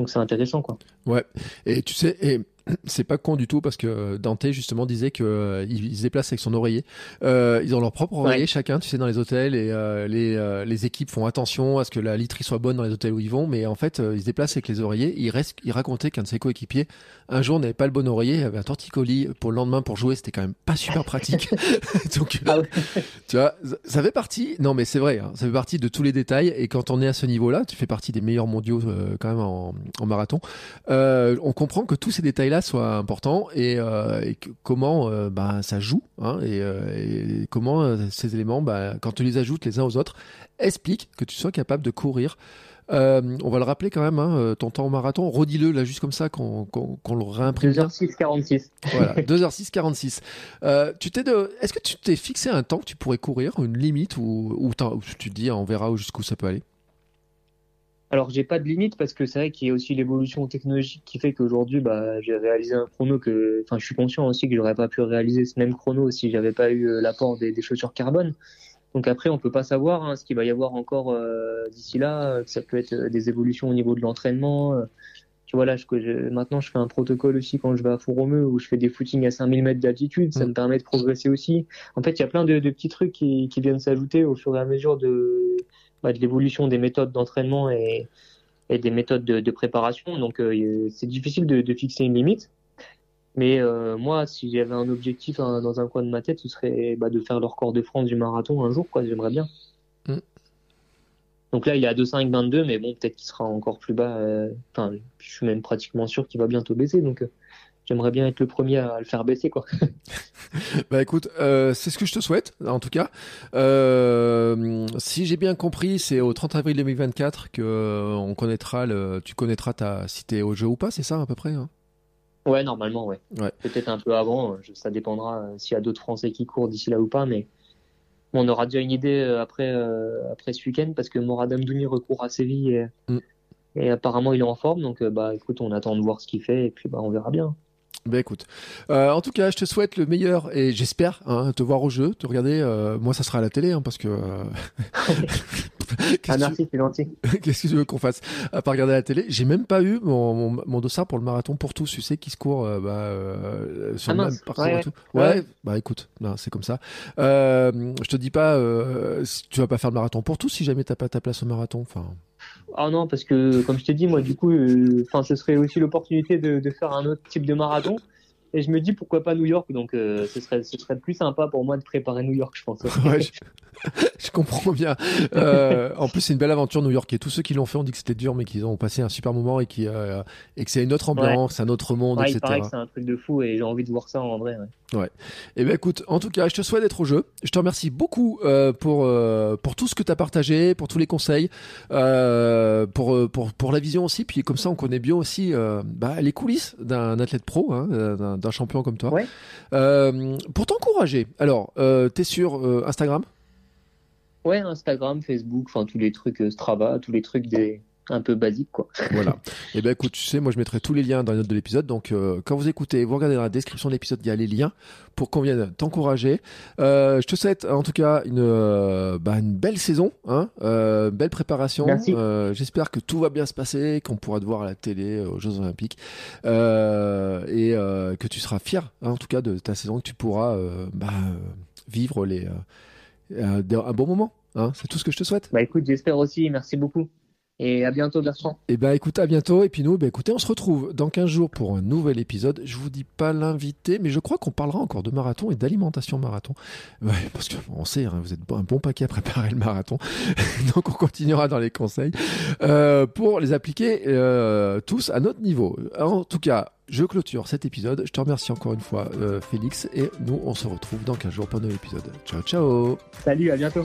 donc c'est intéressant, quoi. Ouais. Et tu sais, et c'est pas con du tout parce que Dante justement disait que euh, il, se déplace avec son oreiller. Euh, ils ont leur propre oreiller chacun, tu sais, dans les hôtels et euh, les, euh, les équipes font attention à ce que la literie soit bonne dans les hôtels où ils vont. Mais en fait, ils se déplacent avec les oreillers. Il reste, il racontait qu'un de ses coéquipiers un jour n'avait pas le bon oreiller, il avait un torticolis pour le lendemain pour jouer. C'était quand même pas super pratique. Donc, ah tu vois, ça fait partie. Non, mais c'est vrai, hein, ça fait partie de tous les détails. Et quand on est à ce niveau-là, tu fais partie des meilleurs mondiaux quand même en, en marathon. on comprend que tous ces détails-là soit important et, euh, comment euh, bah, ça joue hein, euh, et, comment ces éléments, bah, quand tu les ajoutes les uns aux autres, expliquent que tu sois capable de courir. on va le rappeler quand même, hein, ton temps au marathon, redis-le là juste comme ça qu'on le réimprime. 2h6 46. Voilà, 2h6 46. tu t'es de... Est-ce que tu t'es fixé un temps que tu pourrais courir, une limite ou, ou, tu te dis on verra jusqu'où ça peut aller? Alors, j'ai pas de limite parce que c'est vrai qu'il y a aussi l'évolution technologique qui fait qu'aujourd'hui, bah, j'ai réalisé un chrono que, enfin, je suis conscient aussi que j'aurais pas pu réaliser ce même chrono si j'avais pas eu euh, l'apport des, des, chaussures carbone. Donc après, on peut pas savoir hein, ce qu'il va y avoir encore euh, d'ici là. Ça peut être euh, des évolutions au niveau de l'entraînement. tu vois là, je, je, maintenant, je fais un protocole aussi quand je vais à Fouromeux où je fais des footings à 5000 mètres d'altitude. Ça mm. me permet de progresser aussi. En fait, il y a plein de, de petits trucs qui, qui viennent s'ajouter au fur et à mesure de bah, de l'évolution des méthodes d'entraînement et, et, des méthodes de, de préparation. Donc euh, c'est difficile de, de, fixer une limite. Mais euh, moi, si j'avais un objectif hein, dans un coin de ma tête, ce serait bah, de faire le record de France du marathon un jour, quoi. J'aimerais bien. Mm. Donc là, il est à 2,5-22, mais bon, peut-être qu'il sera encore plus bas. Euh, enfin, je suis même pratiquement sûr qu'il va bientôt baisser. Donc, j'aimerais bien être le premier à le faire baisser, quoi. bah écoute, euh, c'est ce que je te souhaite, en tout cas. Euh, si j'ai bien compris, c'est au 30 avril 2024 que euh, on connaîtra le, tu connaîtras ta si t'es au jeu ou pas, c'est ça à peu près. Hein? Ouais, normalement, ouais. ouais. Peut-être un peu avant, ça dépendra s'il y a d'autres Français qui courent d'ici là ou pas, mais on aura déjà une idée après après ce week-end parce que Morad Amdouni recourt à Séville et, mm. et apparemment il est en forme, donc bah écoute, on attend de voir ce qu'il fait et puis bah on verra bien. Ben écoute, euh, en tout cas, je te souhaite le meilleur et j'espère hein, te voir au jeu, te regarder. Euh, moi, ça sera à la télé hein, parce que. Euh... ah merci, c'est gentil. Qu'est-ce que tu veux qu'on fasse à part regarder la télé? J'ai même pas eu mon, mon, mon, dossard pour le marathon pour tous, tu sais, qui se court euh, bah, sur ah, le même parcours ouais, et tout. Ouais, bah écoute, c'est comme ça. je te dis pas, tu vas pas faire le marathon pour tous si jamais t'as pas ta place au marathon. Enfin. Ah non, parce que comme je t'ai dit, moi du coup, euh, enfin, ce serait aussi l'opportunité de, de, faire un autre type de marathon. Et je me dis pourquoi pas New York. Donc euh, ce serait ce serait plus sympa pour moi de préparer New York, je pense. ouais, je comprends bien. Euh, en plus, c'est une belle aventure New York. Et tous ceux qui l'ont fait ont dit que c'était dur, mais qu'ils ont passé un super moment et, qui, euh, et que c'est une autre ambiance, un autre monde, ouais, etc. Il paraît que c'est un truc de fou et j'ai envie de voir ça en vrai. Ouais. Et eh ben écoute, en tout cas, je te souhaite d'être au jeu. Je te remercie beaucoup pour pour tout ce que tu as partagé, pour tous les conseils, pour, pour pour la vision aussi. Puis comme ça, on connaît bien aussi bah, les coulisses d'un athlète pro, hein, d'un champion comme toi. Ouais. pour t'encourager, alors, tu es sur Instagram? Ouais, Instagram, Facebook, enfin tous les trucs Strava, tous les trucs des un peu basique quoi. Voilà. Et eh ben écoute, tu sais, moi je mettrai tous les liens dans les notes de l'épisode. Donc euh, quand vous écoutez, vous regardez dans la description de l'épisode, il y a les liens pour qu'on vienne t'encourager. Euh, je te souhaite en tout cas une, euh, bah, une belle saison, hein, belle préparation. J'espère que tout va bien se passer, qu'on pourra te voir à la télé aux Jeux Olympiques et que tu seras fier, hein, en tout cas de ta saison, que tu pourras bah, vivre les un bon moment. Hein. C'est tout ce que je te souhaite. Bah écoute, j'espère aussi. Merci beaucoup. Et à bientôt, Bertrand. Et eh ben, écoute, à bientôt. Et puis nous, ben, écoutez, on se retrouve dans 15 jours pour un nouvel épisode. Je vous dis pas l'invité, mais je crois qu'on parlera encore de marathon et d'alimentation marathon. Ouais, parce qu'on sait, hein, vous êtes un bon paquet à préparer le marathon. Donc, on continuera dans les conseils euh, pour les appliquer euh, tous à notre niveau. En tout cas, je clôture cet épisode. Je te remercie encore une fois, euh, Félix. Et nous, on se retrouve dans 15 jours pour un nouvel épisode. Ciao, ciao. Salut, à bientôt.